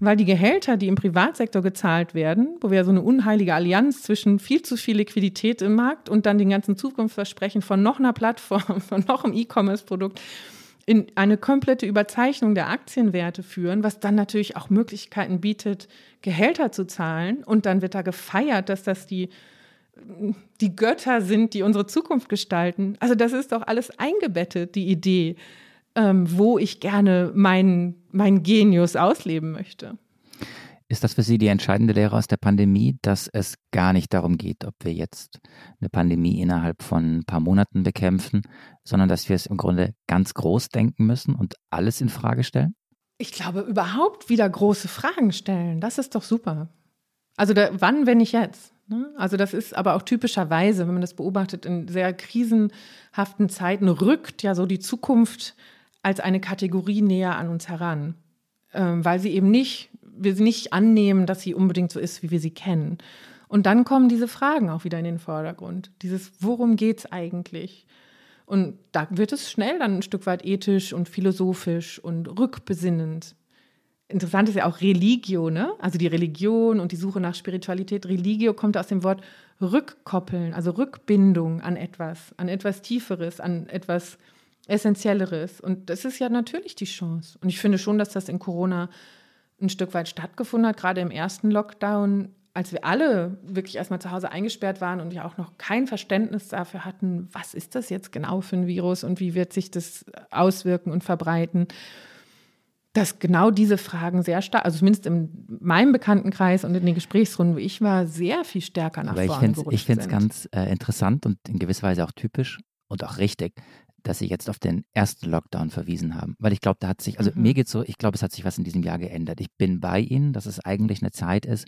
S1: weil die Gehälter, die im Privatsektor gezahlt werden, wo wir so eine unheilige Allianz zwischen viel zu viel Liquidität im Markt und dann den ganzen Zukunftsversprechen von noch einer Plattform, *laughs* von noch einem E-Commerce-Produkt, in eine komplette Überzeichnung der Aktienwerte führen, was dann natürlich auch Möglichkeiten bietet, Gehälter zu zahlen. Und dann wird da gefeiert, dass das die, die Götter sind, die unsere Zukunft gestalten. Also das ist doch alles eingebettet, die Idee, ähm, wo ich gerne meinen mein Genius ausleben möchte.
S4: Ist das für Sie die entscheidende Lehre aus der Pandemie, dass es gar nicht darum geht, ob wir jetzt eine Pandemie innerhalb von ein paar Monaten bekämpfen, sondern dass wir es im Grunde ganz groß denken müssen und alles in Frage stellen?
S1: Ich glaube, überhaupt wieder große Fragen stellen. Das ist doch super. Also da, wann, wenn nicht jetzt? Ne? Also das ist aber auch typischerweise, wenn man das beobachtet, in sehr krisenhaften Zeiten rückt ja so die Zukunft als eine Kategorie näher an uns heran, ähm, weil sie eben nicht wir nicht annehmen, dass sie unbedingt so ist, wie wir sie kennen. Und dann kommen diese Fragen auch wieder in den Vordergrund. Dieses, worum geht es eigentlich? Und da wird es schnell dann ein Stück weit ethisch und philosophisch und rückbesinnend. Interessant ist ja auch Religio, ne? Also die Religion und die Suche nach Spiritualität. Religio kommt aus dem Wort rückkoppeln, also Rückbindung an etwas, an etwas Tieferes, an etwas Essentielleres. Und das ist ja natürlich die Chance. Und ich finde schon, dass das in Corona ein Stück weit stattgefunden hat, gerade im ersten Lockdown, als wir alle wirklich erstmal zu Hause eingesperrt waren und ja auch noch kein Verständnis dafür hatten, was ist das jetzt genau für ein Virus und wie wird sich das auswirken und verbreiten, dass genau diese Fragen sehr stark, also zumindest in meinem Bekanntenkreis und in den Gesprächsrunden, wo ich war, sehr viel stärker nach
S4: Aber
S1: vorne
S4: ich finde es ganz äh, interessant und in gewisser Weise auch typisch und auch richtig, dass Sie jetzt auf den ersten Lockdown verwiesen haben. Weil ich glaube, da hat sich, also mhm. mir geht so, ich glaube, es hat sich was in diesem Jahr geändert. Ich bin bei Ihnen, dass es eigentlich eine Zeit ist,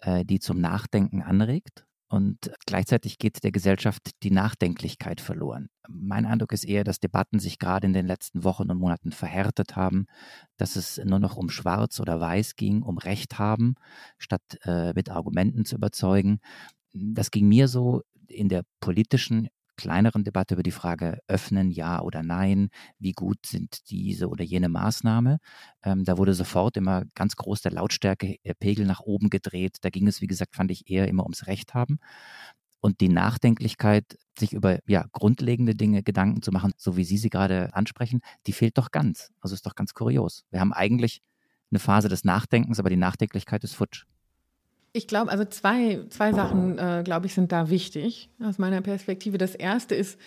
S4: äh, die zum Nachdenken anregt. Und gleichzeitig geht der Gesellschaft die Nachdenklichkeit verloren. Mein Eindruck ist eher, dass Debatten sich gerade in den letzten Wochen und Monaten verhärtet haben, dass es nur noch um Schwarz oder Weiß ging, um Recht haben, statt äh, mit Argumenten zu überzeugen. Das ging mir so in der politischen kleineren Debatte über die Frage öffnen, ja oder nein, wie gut sind diese oder jene Maßnahme. Ähm, da wurde sofort immer ganz groß der Lautstärkepegel nach oben gedreht. Da ging es, wie gesagt, fand ich eher immer ums Recht haben. Und die Nachdenklichkeit, sich über ja, grundlegende Dinge Gedanken zu machen, so wie Sie sie gerade ansprechen, die fehlt doch ganz. Also ist doch ganz kurios. Wir haben eigentlich eine Phase des Nachdenkens, aber die Nachdenklichkeit ist futsch.
S1: Ich glaube, also zwei, zwei Sachen, äh, glaube ich, sind da wichtig aus meiner Perspektive. Das erste ist,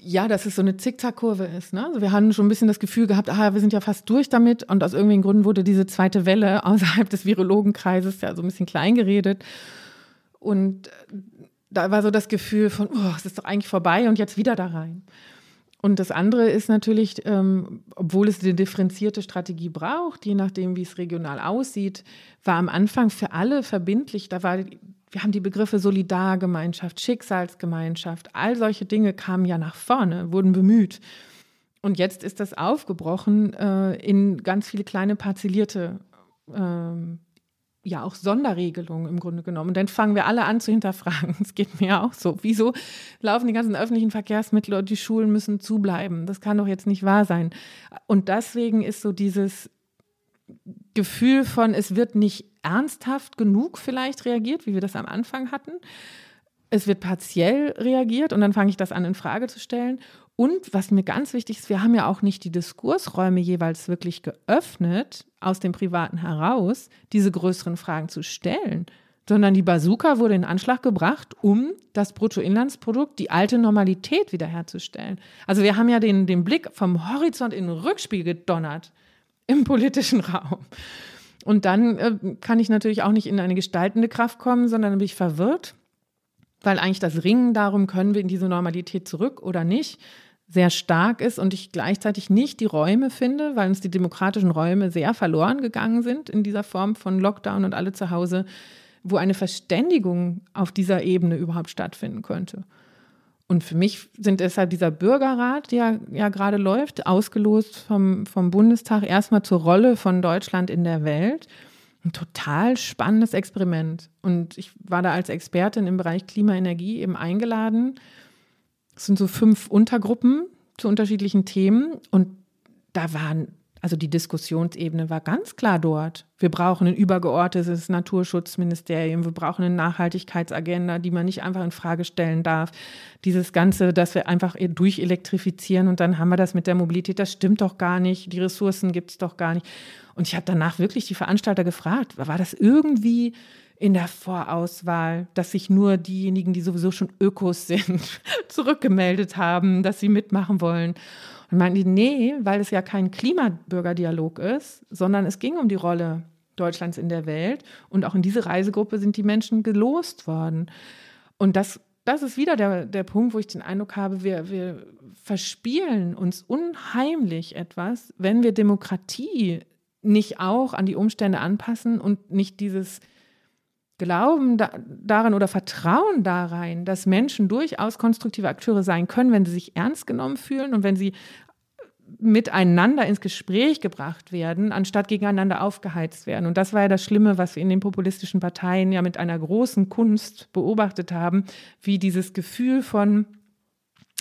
S1: ja, dass es so eine Zickzackkurve ist. Ne? Also wir haben schon ein bisschen das Gefühl gehabt, ah, wir sind ja fast durch damit. Und aus irgendwelchen Gründen wurde diese zweite Welle *laughs* außerhalb des Virologenkreises ja so ein bisschen klein geredet. Und äh, da war so das Gefühl von, oh, es ist doch eigentlich vorbei und jetzt wieder da rein. Und das andere ist natürlich, ähm, obwohl es eine differenzierte Strategie braucht, je nachdem, wie es regional aussieht, war am Anfang für alle verbindlich. Da war, wir haben die Begriffe Solidargemeinschaft, Schicksalsgemeinschaft, all solche Dinge kamen ja nach vorne, wurden bemüht. Und jetzt ist das aufgebrochen äh, in ganz viele kleine parzellierte ähm, ja auch Sonderregelungen im Grunde genommen. Und dann fangen wir alle an zu hinterfragen. *laughs* Es geht mir auch so. Wieso laufen die ganzen öffentlichen Verkehrsmittel und die Schulen müssen zubleiben? Das kann doch jetzt nicht wahr sein. Und deswegen ist so dieses Gefühl von, es wird nicht ernsthaft genug vielleicht reagiert, wie wir das am Anfang hatten. Es wird partiell reagiert und dann fange ich das an in Frage zu stellen. Und was mir ganz wichtig ist, wir haben ja auch nicht die Diskursräume jeweils wirklich geöffnet, aus dem Privaten heraus, diese größeren Fragen zu stellen, sondern die Bazooka wurde in Anschlag gebracht, um das Bruttoinlandsprodukt, die alte Normalität wiederherzustellen. Also wir haben ja den, den Blick vom Horizont in den Rückspiel gedonnert im politischen *laughs* Raum. Und dann äh, kann ich natürlich auch nicht in eine gestaltende Kraft kommen, sondern bin ich verwirrt, weil eigentlich das Ringen darum, können wir in diese Normalität zurück oder nicht, sehr stark ist und ich gleichzeitig nicht die Räume finde, weil uns die demokratischen Räume sehr verloren gegangen sind in dieser Form von Lockdown und alle zu Hause, wo eine Verständigung auf dieser Ebene überhaupt stattfinden könnte. Und für mich sind deshalb dieser Bürgerrat, der ja gerade läuft, ausgelost vom, vom Bundestag, erstmal zur Rolle von Deutschland in der Welt. Ein total spannendes Experiment. Und ich war da als Expertin im Bereich Klimaenergie eben eingeladen. Es sind so fünf Untergruppen zu unterschiedlichen Themen. Und da waren also die Diskussionsebene war ganz klar dort. Wir brauchen ein übergeordnetes Naturschutzministerium, wir brauchen eine Nachhaltigkeitsagenda, die man nicht einfach in Frage stellen darf. Dieses Ganze, dass wir einfach durchelektrifizieren und dann haben wir das mit der Mobilität, das stimmt doch gar nicht, die Ressourcen gibt es doch gar nicht. Und ich habe danach wirklich die Veranstalter gefragt, war das irgendwie in der Vorauswahl, dass sich nur diejenigen, die sowieso schon Ökos sind, *laughs* zurückgemeldet haben, dass sie mitmachen wollen. Und meinten die, nee, weil es ja kein Klimabürgerdialog ist, sondern es ging um die Rolle Deutschlands in der Welt. Und auch in diese Reisegruppe sind die Menschen gelost worden. Und das, das ist wieder der, der Punkt, wo ich den Eindruck habe, wir, wir verspielen uns unheimlich etwas, wenn wir Demokratie nicht auch an die Umstände anpassen und nicht dieses Glauben da, daran oder Vertrauen darein, dass Menschen durchaus konstruktive Akteure sein können, wenn sie sich ernst genommen fühlen und wenn sie miteinander ins Gespräch gebracht werden, anstatt gegeneinander aufgeheizt werden. Und das war ja das Schlimme, was wir in den populistischen Parteien ja mit einer großen Kunst beobachtet haben, wie dieses Gefühl von,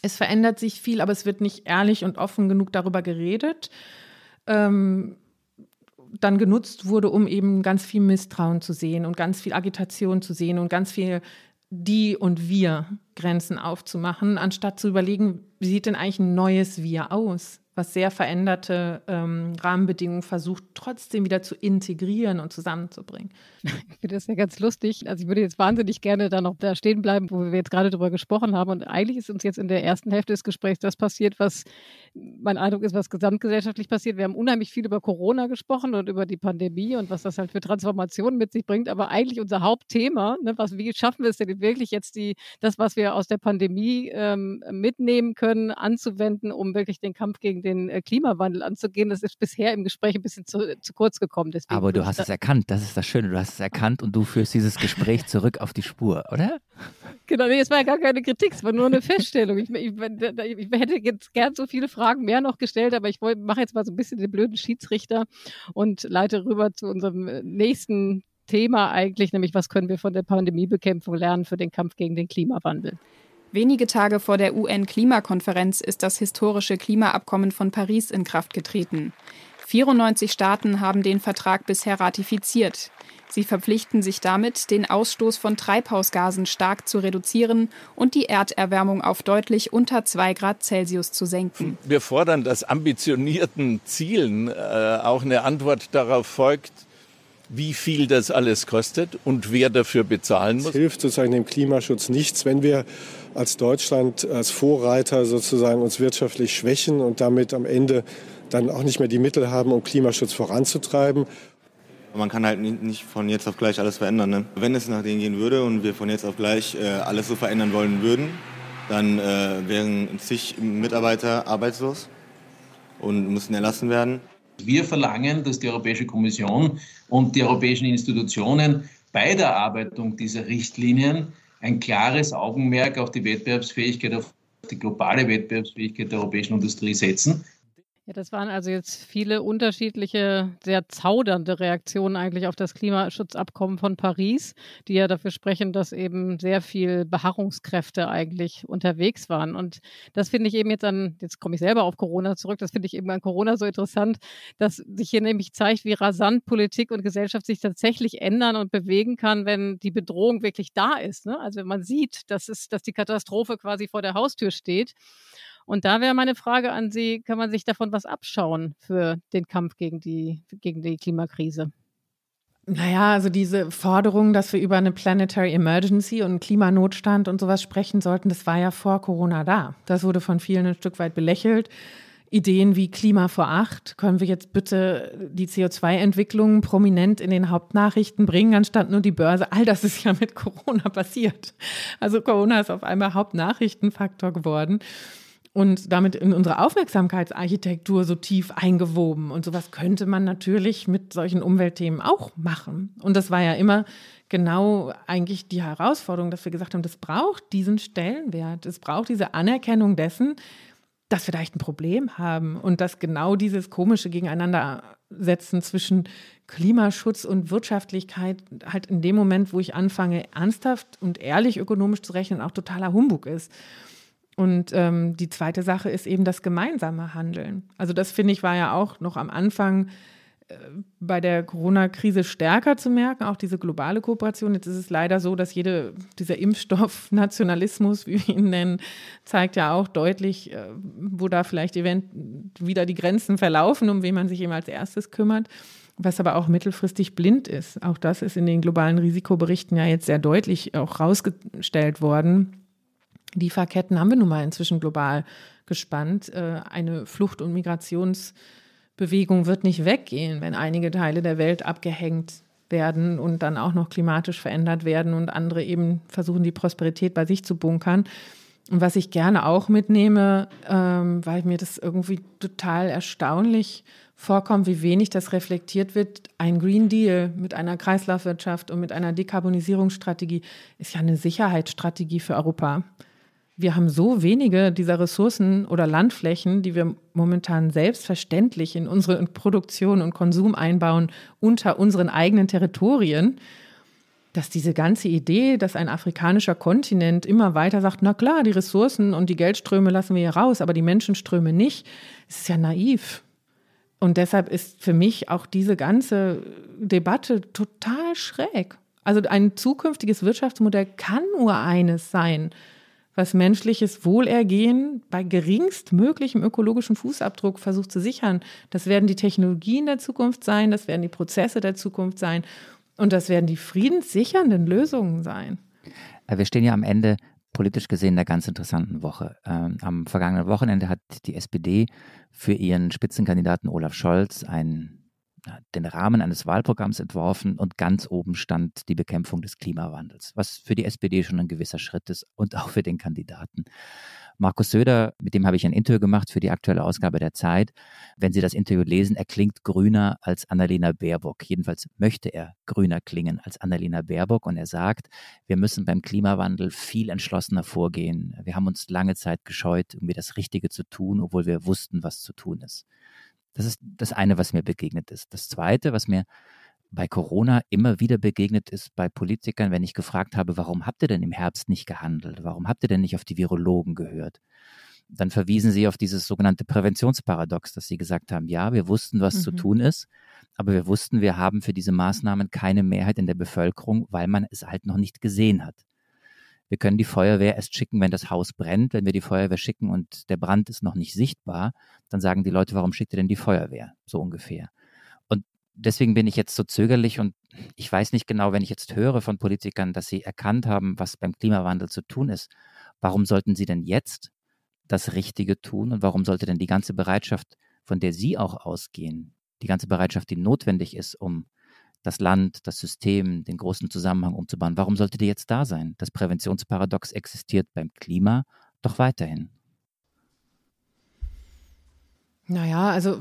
S1: es verändert sich viel, aber es wird nicht ehrlich und offen genug darüber geredet. Ähm, dann genutzt wurde, um eben ganz viel Misstrauen zu sehen und ganz viel Agitation zu sehen und ganz viel die und wir Grenzen aufzumachen, anstatt zu überlegen, wie sieht denn eigentlich ein neues Wir aus? Was sehr veränderte ähm, Rahmenbedingungen versucht, trotzdem wieder zu integrieren und zusammenzubringen.
S3: Ich finde das ja ganz lustig. Also ich würde jetzt wahnsinnig gerne da noch da stehen bleiben, wo wir jetzt gerade drüber gesprochen haben. Und eigentlich ist uns jetzt in der ersten Hälfte des Gesprächs das passiert, was mein Eindruck ist, was gesamtgesellschaftlich passiert. Wir haben unheimlich viel über Corona gesprochen und über die Pandemie und was das halt für Transformationen mit sich bringt. Aber eigentlich unser Hauptthema, ne, was, wie schaffen wir es denn wirklich jetzt die, das, was wir aus der Pandemie ähm, mitnehmen können, anzuwenden, um wirklich den Kampf gegen den äh, Klimawandel anzugehen. Das ist bisher im Gespräch ein bisschen zu, zu kurz gekommen.
S4: Deswegen Aber du hast es erkannt, das ist das Schöne, du hast es erkannt und du führst dieses Gespräch zurück auf die Spur, oder?
S3: Genau, nee, es war ja gar keine Kritik, es war nur eine Feststellung. Ich, ich, ich hätte jetzt gern so viele Fragen mehr noch gestellt, aber ich mache jetzt mal so ein bisschen den blöden Schiedsrichter und leite rüber zu unserem äh, nächsten Thema eigentlich, nämlich was können wir von der Pandemiebekämpfung lernen für den Kampf gegen den Klimawandel.
S12: Wenige Tage vor der UN-Klimakonferenz ist das historische Klimaabkommen von Paris in Kraft getreten. 94 Staaten haben den Vertrag bisher ratifiziert. Sie verpflichten sich damit, den Ausstoß von Treibhausgasen stark zu reduzieren und die Erderwärmung auf deutlich unter 2 Grad Celsius zu senken.
S13: Wir fordern, dass ambitionierten Zielen äh, auch eine Antwort darauf folgt, wie viel das alles kostet und wer dafür bezahlen muss.
S14: Es hilft sozusagen dem Klimaschutz nichts, wenn wir als Deutschland, als Vorreiter sozusagen uns wirtschaftlich schwächen und damit am Ende dann auch nicht mehr die Mittel haben, um Klimaschutz voranzutreiben.
S15: Man kann halt nicht von jetzt auf gleich alles verändern. Ne? Wenn es nach denen gehen würde und wir von jetzt auf gleich äh, alles so verändern wollen würden, dann äh, wären zig Mitarbeiter arbeitslos und müssten erlassen werden.
S16: Wir verlangen, dass die Europäische Kommission und die europäischen Institutionen bei der Erarbeitung dieser Richtlinien ein klares Augenmerk auf die Wettbewerbsfähigkeit, auf die globale Wettbewerbsfähigkeit der europäischen Industrie setzen.
S3: Ja, das waren also jetzt viele unterschiedliche, sehr zaudernde Reaktionen eigentlich auf das Klimaschutzabkommen von Paris, die ja dafür sprechen, dass eben sehr viel Beharrungskräfte eigentlich unterwegs waren. Und das finde ich eben jetzt an, jetzt komme ich selber auf Corona zurück, das finde ich eben an Corona so interessant, dass sich hier nämlich zeigt, wie rasant Politik und Gesellschaft sich tatsächlich ändern und bewegen kann, wenn die Bedrohung wirklich da ist. Ne? Also wenn man sieht, dass, es, dass die Katastrophe quasi vor der Haustür steht. Und da wäre meine Frage an Sie, kann man sich davon was abschauen für den Kampf gegen die, gegen die Klimakrise?
S1: Naja, also diese Forderung, dass wir über eine Planetary Emergency und Klimanotstand und sowas sprechen sollten, das war ja vor Corona da. Das wurde von vielen ein Stück weit belächelt. Ideen wie Klima vor acht, können wir jetzt bitte die CO2-Entwicklung prominent in den Hauptnachrichten bringen, anstatt nur die Börse. All das ist ja mit Corona passiert. Also Corona ist auf einmal Hauptnachrichtenfaktor geworden. Und damit in unsere Aufmerksamkeitsarchitektur so tief eingewoben. Und sowas könnte man natürlich mit solchen Umweltthemen auch machen. Und das war ja immer genau eigentlich die Herausforderung, dass wir gesagt haben, das braucht diesen Stellenwert. Es braucht diese Anerkennung dessen, dass wir da echt ein Problem haben und dass genau dieses komische Gegeneinandersetzen zwischen Klimaschutz und Wirtschaftlichkeit halt in dem Moment, wo ich anfange, ernsthaft und ehrlich ökonomisch zu rechnen, auch totaler Humbug ist. Und ähm, die zweite Sache ist eben das gemeinsame Handeln. Also das finde ich war ja auch noch am Anfang äh, bei der Corona-Krise stärker zu merken, auch diese globale Kooperation. Jetzt ist es leider so, dass jede, dieser Impfstoff-Nationalismus, *laughs* wie wir ihn nennen, zeigt ja auch deutlich, äh, wo da vielleicht event wieder die Grenzen verlaufen, um wen man sich eben als erstes kümmert was aber auch mittelfristig blind ist. Auch das ist in den globalen Risikoberichten ja jetzt sehr deutlich auch rausgestellt worden. Lieferketten haben wir nun mal inzwischen global gespannt. Äh, eine Flucht- und Migrationsbewegung wird nicht weggehen, wenn einige Teile der Welt abgehängt werden und dann auch noch klimatisch verändert werden und andere eben versuchen, die Prosperität bei sich zu bunkern. Und was ich gerne auch mitnehme, ähm, weil mir das irgendwie total erstaunlich vorkommt, wie wenig das reflektiert wird, ein Green Deal mit einer Kreislaufwirtschaft und mit einer Dekarbonisierungsstrategie ist ja eine Sicherheitsstrategie für Europa wir haben so wenige dieser Ressourcen oder Landflächen, die wir momentan selbstverständlich in unsere Produktion und Konsum einbauen, unter unseren eigenen Territorien, dass diese ganze Idee, dass ein afrikanischer Kontinent immer weiter sagt, na klar, die Ressourcen und die Geldströme lassen wir hier raus, aber die Menschenströme nicht, ist ja naiv. Und deshalb ist für mich auch diese ganze Debatte total schräg. Also ein zukünftiges Wirtschaftsmodell kann nur eines sein, was menschliches Wohlergehen bei geringstmöglichem ökologischen Fußabdruck versucht zu sichern. Das werden die Technologien der Zukunft sein, das werden die Prozesse der Zukunft sein und das werden die friedenssichernden Lösungen sein.
S4: Äh, wir stehen ja am Ende politisch gesehen einer ganz interessanten Woche. Ähm, am vergangenen Wochenende hat die SPD für ihren Spitzenkandidaten Olaf Scholz ein den Rahmen eines Wahlprogramms entworfen und ganz oben stand die Bekämpfung des Klimawandels, was für die SPD schon ein gewisser Schritt ist und auch für den Kandidaten. Markus Söder, mit dem habe ich ein Interview gemacht für die aktuelle Ausgabe der Zeit. Wenn Sie das Interview lesen, er klingt grüner als Annalena Baerbock. Jedenfalls möchte er grüner klingen als Annalena Baerbock und er sagt, wir müssen beim Klimawandel viel entschlossener vorgehen. Wir haben uns lange Zeit gescheut, irgendwie das Richtige zu tun, obwohl wir wussten, was zu tun ist. Das ist das eine, was mir begegnet ist. Das zweite, was mir bei Corona immer wieder begegnet ist bei Politikern, wenn ich gefragt habe, warum habt ihr denn im Herbst nicht gehandelt? Warum habt ihr denn nicht auf die Virologen gehört? Dann verwiesen sie auf dieses sogenannte Präventionsparadox, dass sie gesagt haben, ja, wir wussten, was mhm. zu tun ist, aber wir wussten, wir haben für diese Maßnahmen keine Mehrheit in der Bevölkerung, weil man es halt noch nicht gesehen hat. Wir können die Feuerwehr erst schicken, wenn das Haus brennt. Wenn wir die Feuerwehr schicken und der Brand ist noch nicht sichtbar, dann sagen die Leute, warum schickt ihr denn die Feuerwehr? So ungefähr. Und deswegen bin ich jetzt so zögerlich und ich weiß nicht genau, wenn ich jetzt höre von Politikern, dass sie erkannt haben, was beim Klimawandel zu tun ist. Warum sollten sie denn jetzt das Richtige tun und warum sollte denn die ganze Bereitschaft, von der Sie auch ausgehen, die ganze Bereitschaft, die notwendig ist, um das Land, das System, den großen Zusammenhang umzubauen. Warum sollte die jetzt da sein? Das Präventionsparadox existiert beim Klima doch weiterhin.
S1: Naja, also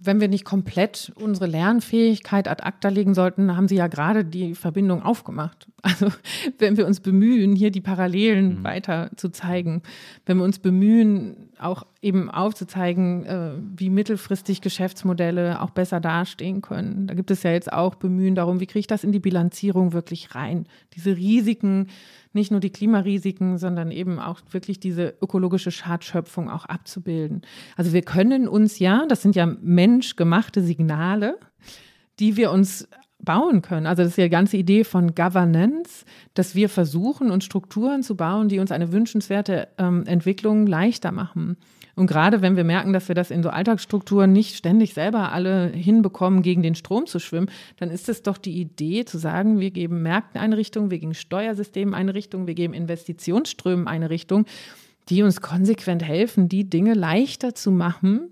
S1: wenn wir nicht komplett unsere Lernfähigkeit ad acta legen sollten, haben Sie ja gerade die Verbindung aufgemacht. *laughs* Also wenn wir uns bemühen, hier die Parallelen mhm. weiter zu zeigen, wenn wir uns bemühen, auch eben aufzuzeigen, äh, wie mittelfristig Geschäftsmodelle auch besser dastehen können. Da gibt es ja jetzt auch Bemühen darum, wie kriege ich das in die Bilanzierung wirklich rein? Diese Risiken, nicht nur die Klimarisiken, sondern eben auch wirklich diese ökologische Schadschöpfung auch abzubilden. Also wir können uns ja, das sind ja menschgemachte Signale, die wir uns bauen können. Also das ist ja die ganze Idee von Governance, dass wir versuchen, uns Strukturen zu bauen, die uns eine wünschenswerte ähm, Entwicklung leichter machen. Und gerade wenn wir merken, dass wir das in so Alltagsstrukturen nicht ständig selber alle hinbekommen, gegen den Strom zu schwimmen, dann ist es doch die Idee zu sagen, wir geben Märkten eine Richtung, wir geben Steuersystemen eine Richtung, wir geben Investitionsströmen eine Richtung, die uns konsequent helfen, die Dinge leichter zu machen,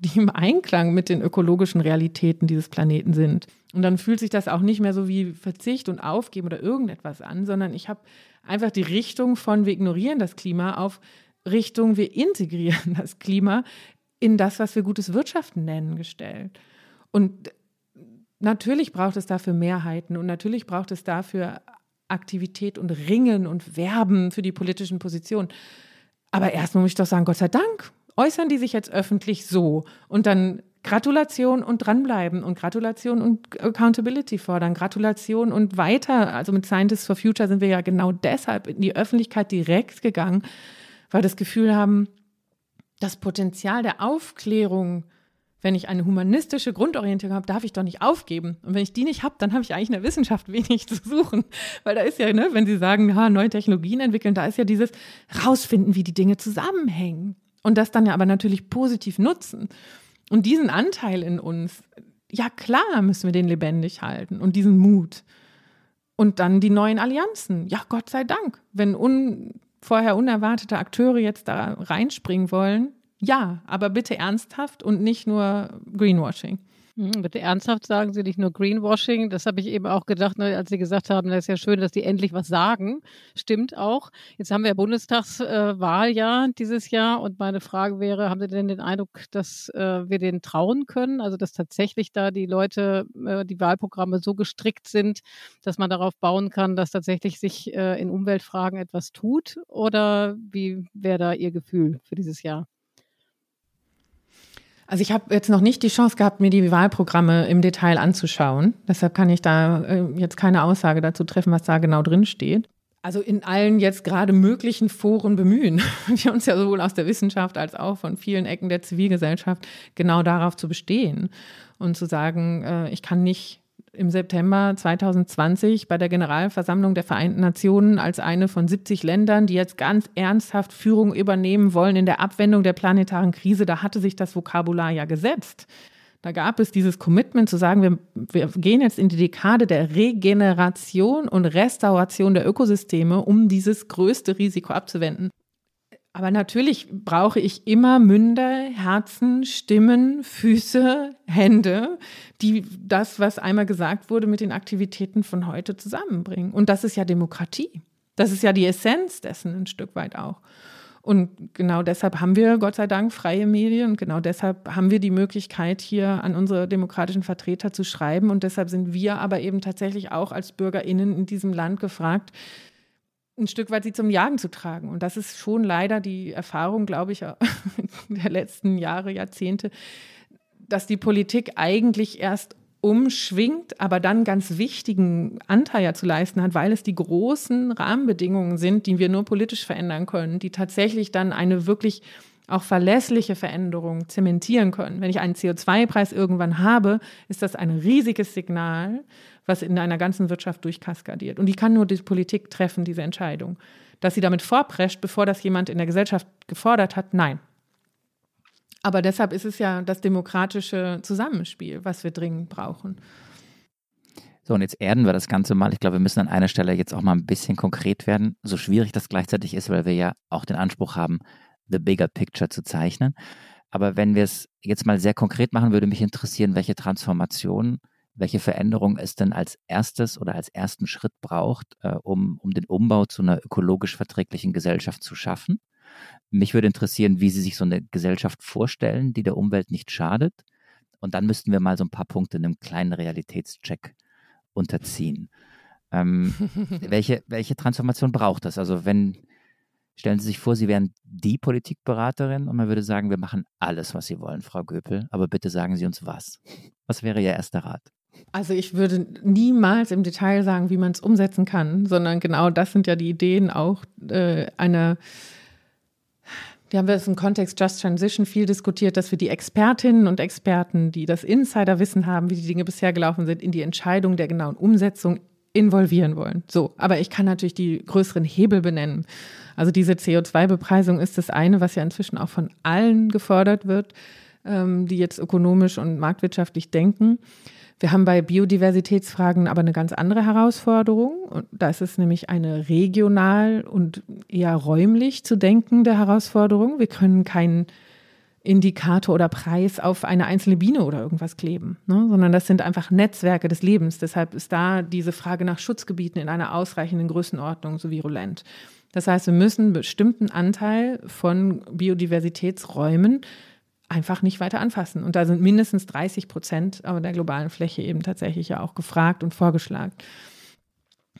S1: die im Einklang mit den ökologischen Realitäten dieses Planeten sind. Und dann fühlt sich das auch nicht mehr so wie Verzicht und Aufgeben oder irgendetwas an, sondern ich habe einfach die Richtung von wir ignorieren das Klima auf Richtung, wir integrieren *laughs* das Klima in das, was wir gutes Wirtschaften nennen, gestellt. Und natürlich braucht es dafür Mehrheiten und natürlich braucht es dafür Aktivität und Ringen und Werben für die politischen Positionen. Aber erstmal muss ich doch sagen, Gott sei Dank äußern die sich jetzt öffentlich so und dann Gratulation und dranbleiben und Gratulation und Accountability fordern, Gratulation und weiter. Also mit Scientists for Future sind wir ja genau deshalb in die Öffentlichkeit direkt gegangen, weil wir das Gefühl haben, das Potenzial der Aufklärung, wenn ich eine humanistische Grundorientierung habe, darf ich doch nicht aufgeben. Und wenn ich die nicht habe, dann habe ich eigentlich in der Wissenschaft wenig *laughs* zu suchen. Weil da ist ja, ne, wenn Sie sagen, ha, neue Technologien entwickeln, da ist ja dieses rausfinden, wie die Dinge zusammenhängen. Und das dann ja aber natürlich positiv nutzen. Und diesen Anteil in uns, ja klar müssen wir den lebendig halten und diesen Mut. Und dann die neuen Allianzen. Ja, Gott sei Dank. Wenn un, vorher unerwartete Akteure jetzt da reinspringen wollen, ja, aber bitte ernsthaft und nicht nur Greenwashing.
S3: Mhm, bitte ernsthaft sagen Sie nicht nur Greenwashing. Das habe ich eben auch gedacht, ne, als Sie gesagt haben, das ist ja schön, dass die endlich was sagen. Stimmt auch. Jetzt haben wir Bundestagswahljahr äh, dieses Jahr und meine Frage wäre, haben Sie denn den Eindruck, dass äh, wir denen trauen können? Also, dass tatsächlich da die Leute, äh, die Wahlprogramme so gestrickt sind, dass man darauf bauen kann, dass tatsächlich sich in Umweltfragen etwas tut? Oder wie wäre da Ihr Gefühl für dieses Jahr?
S1: Also ich habe jetzt noch nicht die Chance gehabt, mir die Wahlprogramme im Detail anzuschauen. Deshalb kann ich da äh, jetzt keine Aussage dazu treffen, was da genau drin steht. Also in allen jetzt gerade möglichen Foren bemühen *laughs* wir uns ja sowohl aus der Wissenschaft als auch von vielen Ecken der Zivilgesellschaft genau darauf zu bestehen und zu sagen, äh, ich kann nicht im September 2020 bei der Generalversammlung der Vereinten Nationen als eine von 70 Ländern, die jetzt ganz ernsthaft Führung übernehmen wollen in der Abwendung der planetaren Krise. Da hatte sich das Vokabular ja gesetzt. Da gab es dieses Commitment zu sagen, wir, wir gehen jetzt in die Dekade der Regeneration und Restauration der Ökosysteme, um dieses größte Risiko abzuwenden. Aber natürlich brauche ich immer Münder, Herzen, Stimmen, Füße, Hände, die das, was einmal gesagt wurde, mit den Aktivitäten von heute zusammenbringen. Und das ist ja Demokratie. Das ist ja die Essenz dessen ein Stück weit auch. Und genau deshalb haben wir, Gott sei Dank, freie Medien und genau deshalb haben wir die Möglichkeit, hier an unsere demokratischen Vertreter zu schreiben. Und deshalb sind wir aber eben tatsächlich auch als BürgerInnen in diesem Land gefragt, ein Stück weit sie zum Jagen zu tragen. Und das ist schon leider die Erfahrung, glaube ich, *laughs* der letzten Jahre, Jahrzehnte, dass die Politik eigentlich erst umschwingt, aber dann ganz wichtigen Anteil zu leisten hat, weil es die großen Rahmenbedingungen sind, die wir nur politisch verändern können, die tatsächlich dann eine wirklich auch verlässliche Veränderung zementieren können. Wenn ich einen CO2-Preis irgendwann habe, ist das ein riesiges Signal was in einer ganzen Wirtschaft durchkaskadiert. Und die kann nur die Politik treffen, diese Entscheidung. Dass sie damit vorprescht, bevor das jemand in der Gesellschaft gefordert hat, nein. Aber deshalb ist es ja das demokratische Zusammenspiel, was wir dringend brauchen.
S4: So, und jetzt erden wir das Ganze mal. Ich glaube, wir müssen an einer Stelle jetzt auch mal ein bisschen konkret werden, so schwierig das gleichzeitig ist, weil wir ja auch den Anspruch haben, the bigger picture zu zeichnen. Aber wenn wir es jetzt mal sehr konkret machen, würde mich interessieren, welche Transformationen welche Veränderung es denn als erstes oder als ersten Schritt braucht, äh, um, um den Umbau zu einer ökologisch verträglichen Gesellschaft zu schaffen. Mich würde interessieren, wie Sie sich so eine Gesellschaft vorstellen, die der Umwelt nicht schadet. Und dann müssten wir mal so ein paar Punkte in einem kleinen Realitätscheck unterziehen. Ähm, *laughs* welche, welche Transformation braucht das? Also wenn, stellen Sie sich vor, Sie wären die Politikberaterin und man würde sagen, wir machen alles, was Sie wollen, Frau Göpel, aber bitte sagen Sie uns was. Was wäre Ihr erster Rat?
S1: Also ich würde niemals im Detail sagen, wie man es umsetzen kann, sondern genau das sind ja die Ideen auch äh, einer, die haben wir jetzt im Kontext Just Transition viel diskutiert, dass wir die Expertinnen und Experten, die das Insiderwissen haben, wie die Dinge bisher gelaufen sind, in die Entscheidung der genauen Umsetzung involvieren wollen. So, aber ich kann natürlich die größeren Hebel benennen. Also diese CO2-Bepreisung ist das eine, was ja inzwischen auch von allen gefordert wird, ähm, die jetzt ökonomisch und marktwirtschaftlich denken. Wir haben bei Biodiversitätsfragen aber eine ganz andere Herausforderung. Da ist es nämlich eine regional und eher räumlich zu denkende Herausforderung. Wir können kein Indikator oder Preis auf eine einzelne Biene oder irgendwas kleben, ne? sondern das sind einfach Netzwerke des Lebens. Deshalb ist da diese Frage nach Schutzgebieten in einer ausreichenden Größenordnung so virulent. Das heißt, wir müssen einen bestimmten Anteil von Biodiversitätsräumen einfach nicht weiter anfassen. Und da sind mindestens 30 Prozent aber der globalen Fläche eben tatsächlich ja auch gefragt und vorgeschlagen.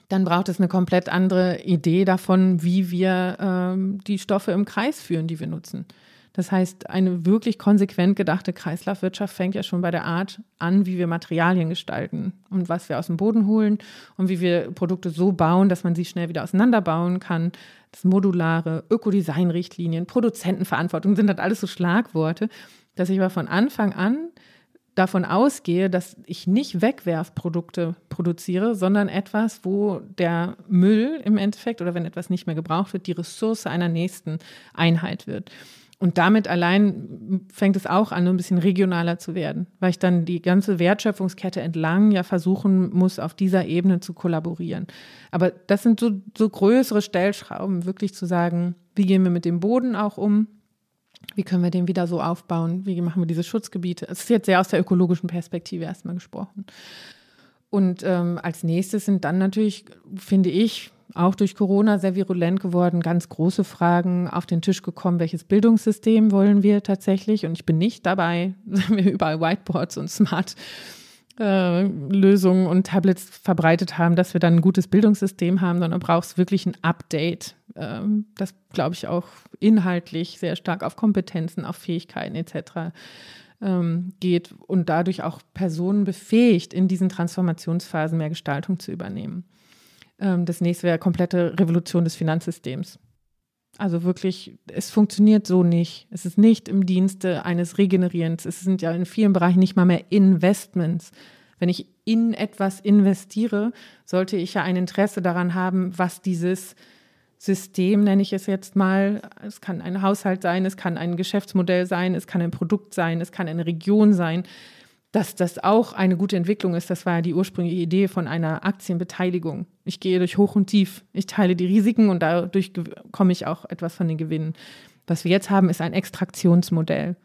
S1: Dann braucht es eine komplett andere Idee davon, wie wir ähm, die Stoffe im Kreis führen, die wir nutzen. Das heißt, eine wirklich konsequent gedachte Kreislaufwirtschaft fängt ja schon bei der Art an, wie wir Materialien gestalten und was wir aus dem Boden holen und wie wir Produkte so bauen, dass man sie schnell wieder auseinanderbauen kann. Das modulare, Ökodesign-Richtlinien, Produzentenverantwortung sind halt alles so Schlagworte, dass ich aber von Anfang an davon ausgehe, dass ich nicht Wegwerfprodukte produziere, sondern etwas, wo der Müll im Endeffekt oder wenn etwas nicht mehr gebraucht wird, die Ressource einer nächsten Einheit wird. Und damit allein fängt es auch an, ein bisschen regionaler zu werden, weil ich dann die ganze Wertschöpfungskette entlang ja versuchen muss, auf dieser Ebene zu kollaborieren. Aber das sind so, so größere Stellschrauben, wirklich zu sagen, wie gehen wir mit dem Boden auch um? Wie können wir den wieder so aufbauen? Wie machen wir diese Schutzgebiete? Es ist jetzt sehr aus der ökologischen Perspektive erstmal gesprochen. Und ähm, als nächstes sind dann natürlich, finde ich, auch durch Corona sehr virulent geworden, ganz große Fragen auf den Tisch gekommen, welches Bildungssystem wollen wir tatsächlich? Und ich bin nicht dabei, *laughs* wir überall Whiteboards und Smart äh, Lösungen und Tablets verbreitet haben, dass wir dann ein gutes Bildungssystem haben, sondern brauchst wirklich ein Update, ähm, das, glaube ich, auch inhaltlich sehr stark auf Kompetenzen, auf Fähigkeiten etc. Ähm, geht und dadurch auch Personen befähigt, in diesen Transformationsphasen mehr Gestaltung zu übernehmen. Ähm, das nächste wäre komplette Revolution des Finanzsystems. Also wirklich, es funktioniert so nicht. Es ist nicht im Dienste eines Regenerierens. Es sind ja in vielen Bereichen nicht mal mehr Investments. Wenn ich in etwas investiere, sollte ich ja ein Interesse daran haben, was dieses System, nenne ich es jetzt mal, es kann ein Haushalt sein, es kann ein Geschäftsmodell sein, es kann ein Produkt sein, es kann eine Region sein, dass das auch eine gute Entwicklung ist. Das war ja die ursprüngliche Idee von einer Aktienbeteiligung. Ich gehe durch Hoch und Tief. Ich teile die Risiken und dadurch komme ich auch etwas von den Gewinnen. Was wir jetzt haben, ist ein Extraktionsmodell,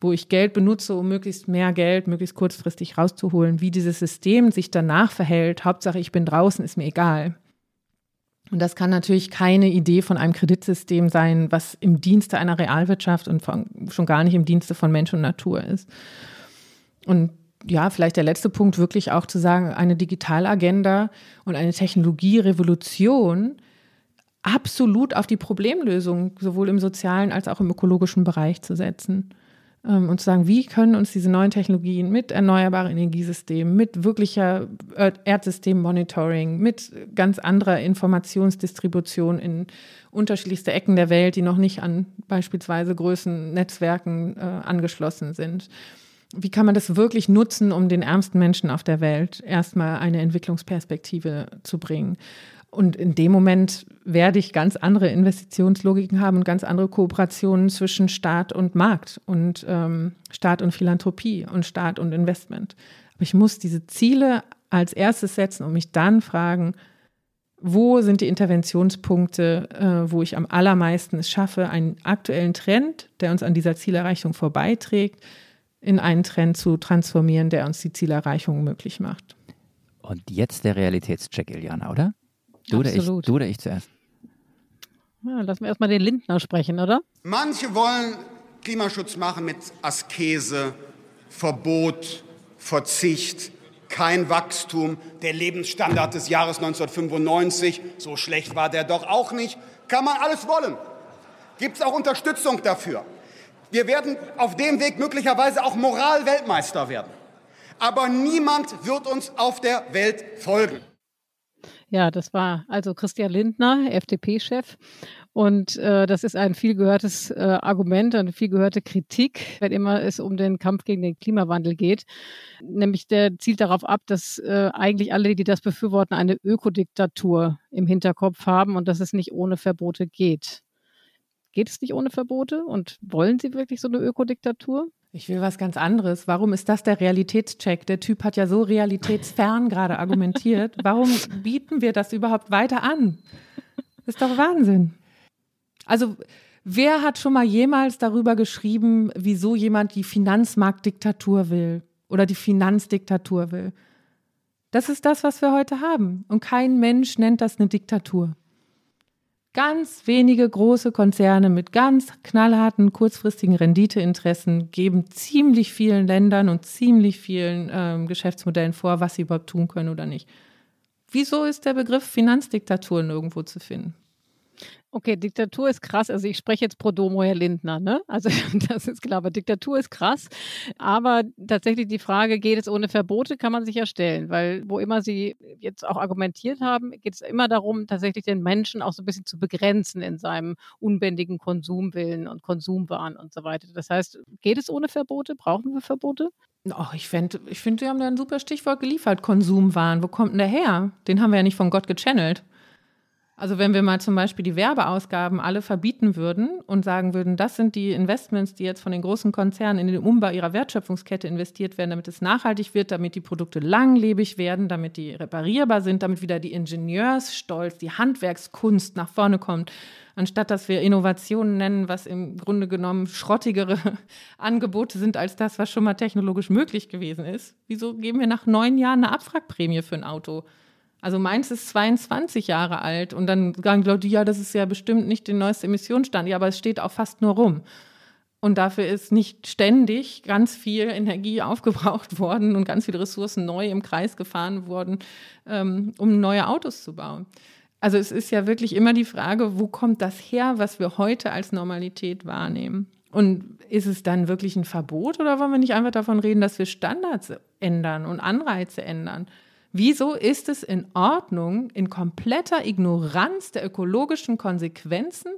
S1: wo ich Geld benutze, um möglichst mehr Geld möglichst kurzfristig rauszuholen. Wie dieses System sich danach verhält, Hauptsache ich bin draußen, ist mir egal. Und das kann natürlich keine Idee von einem Kreditsystem sein, was im Dienste einer Realwirtschaft und von, schon gar nicht im Dienste von Mensch und Natur ist. Und ja, vielleicht der letzte Punkt wirklich auch zu sagen, eine Digitalagenda und eine Technologierevolution absolut auf die Problemlösung sowohl im sozialen als auch im ökologischen Bereich zu setzen. Ähm, und zu sagen, wie können uns diese neuen Technologien mit erneuerbaren Energiesystemen, mit wirklicher Erdsystem-Monitoring, mit ganz anderer Informationsdistribution in unterschiedlichste Ecken der Welt, die noch nicht an beispielsweise Größennetzwerken äh, angeschlossen sind, wie kann man das wirklich nutzen, um den ärmsten Menschen auf der Welt erstmal eine Entwicklungsperspektive zu bringen? Und in dem Moment werde ich ganz andere Investitionslogiken haben und ganz andere Kooperationen zwischen Staat und Markt und ähm, Staat und Philanthropie und Staat und Investment. Aber ich muss diese Ziele als erstes setzen und mich dann fragen, wo sind die Interventionspunkte, äh, wo ich am allermeisten es schaffe, einen aktuellen Trend, der uns an dieser Zielerreichung vorbeiträgt, in einen Trend zu transformieren, der uns die Zielerreichung möglich macht.
S4: Und jetzt der Realitätscheck, Iliana, oder? Du oder, ich, du oder ich zuerst?
S3: Ja, lassen wir erstmal den Lindner sprechen, oder?
S17: Manche wollen Klimaschutz machen mit Askese, Verbot, Verzicht, kein Wachstum. Der Lebensstandard des Jahres 1995, so schlecht war der doch auch nicht. Kann man alles wollen. Gibt es auch Unterstützung dafür. Wir werden auf dem Weg möglicherweise auch Moralweltmeister werden. Aber niemand wird uns auf der Welt folgen.
S3: Ja, das war also Christian Lindner, FDP-Chef. Und äh, das ist ein viel gehörtes äh, Argument, eine viel gehörte Kritik, wenn immer es um den Kampf gegen den Klimawandel geht. Nämlich der zielt darauf ab, dass äh, eigentlich alle, die das befürworten, eine Ökodiktatur im Hinterkopf haben und dass es nicht ohne Verbote geht. Geht es nicht ohne Verbote? Und wollen Sie wirklich so eine Ökodiktatur?
S1: Ich will was ganz anderes. Warum ist das der Realitätscheck? Der Typ hat ja so realitätsfern gerade argumentiert. Warum bieten wir das überhaupt weiter an? Das ist doch Wahnsinn. Also Wer hat schon mal jemals darüber geschrieben, wieso jemand die Finanzmarktdiktatur will oder die Finanzdiktatur will? Das ist das, was wir heute haben. Und kein Mensch nennt das eine Diktatur. Ganz wenige große Konzerne mit ganz knallharten, kurzfristigen Renditeinteressen geben ziemlich vielen Ländern und ziemlich vielen ähm, Geschäftsmodellen vor, was sie überhaupt tun können oder nicht. Wieso ist der Begriff Finanzdiktatur nirgendwo zu finden?
S3: Okay, Diktatur ist krass. Also ich spreche jetzt pro domo, Herr Lindner, ne? Also *laughs* das ist klar, aber Diktatur ist krass. Aber tatsächlich die Frage, geht es ohne Verbote, kann man sich ja stellen, weil wo immer Sie jetzt auch argumentiert haben, geht es immer darum, tatsächlich den Menschen auch so ein bisschen zu begrenzen in seinem unbändigen Konsumwillen und Konsumwahn und so weiter. Das heißt, geht es ohne Verbote? Brauchen wir Verbote?
S1: Oh, ich finde, ich find, Sie haben da ein super Stichwort geliefert, Konsumwahn. Wo kommt denn der her? Den haben wir ja nicht von Gott gechannelt. Also wenn wir mal zum Beispiel die Werbeausgaben alle verbieten würden und sagen würden, das sind die Investments, die jetzt von den großen Konzernen in den Umbau ihrer Wertschöpfungskette investiert werden, damit es nachhaltig wird, damit die Produkte langlebig werden, damit die reparierbar sind, damit wieder die Ingenieursstolz, die Handwerkskunst nach vorne kommt, anstatt dass wir Innovationen nennen, was im Grunde genommen schrottigere *laughs* Angebote sind als das, was schon mal technologisch möglich gewesen ist. Wieso geben wir nach neun Jahren eine Abwrackprämie für ein Auto? Also meins ist 22 Jahre alt und dann sagen Leute, ja, das ist ja bestimmt nicht der neueste Emissionsstand. Ja, aber es steht auch fast nur rum. Und dafür ist nicht ständig ganz viel Energie *laughs* aufgebraucht worden und ganz viele Ressourcen neu im Kreis gefahren worden, ähm, um neue Autos zu bauen. Also es ist ja wirklich immer die Frage, wo kommt das her, was wir heute als Normalität wahrnehmen? Und ist es dann wirklich ein Verbot oder wollen wir nicht einfach davon reden, dass wir Standards ändern und Anreize ändern? Wieso ist es in Ordnung, in kompletter Ignoranz der ökologischen Konsequenzen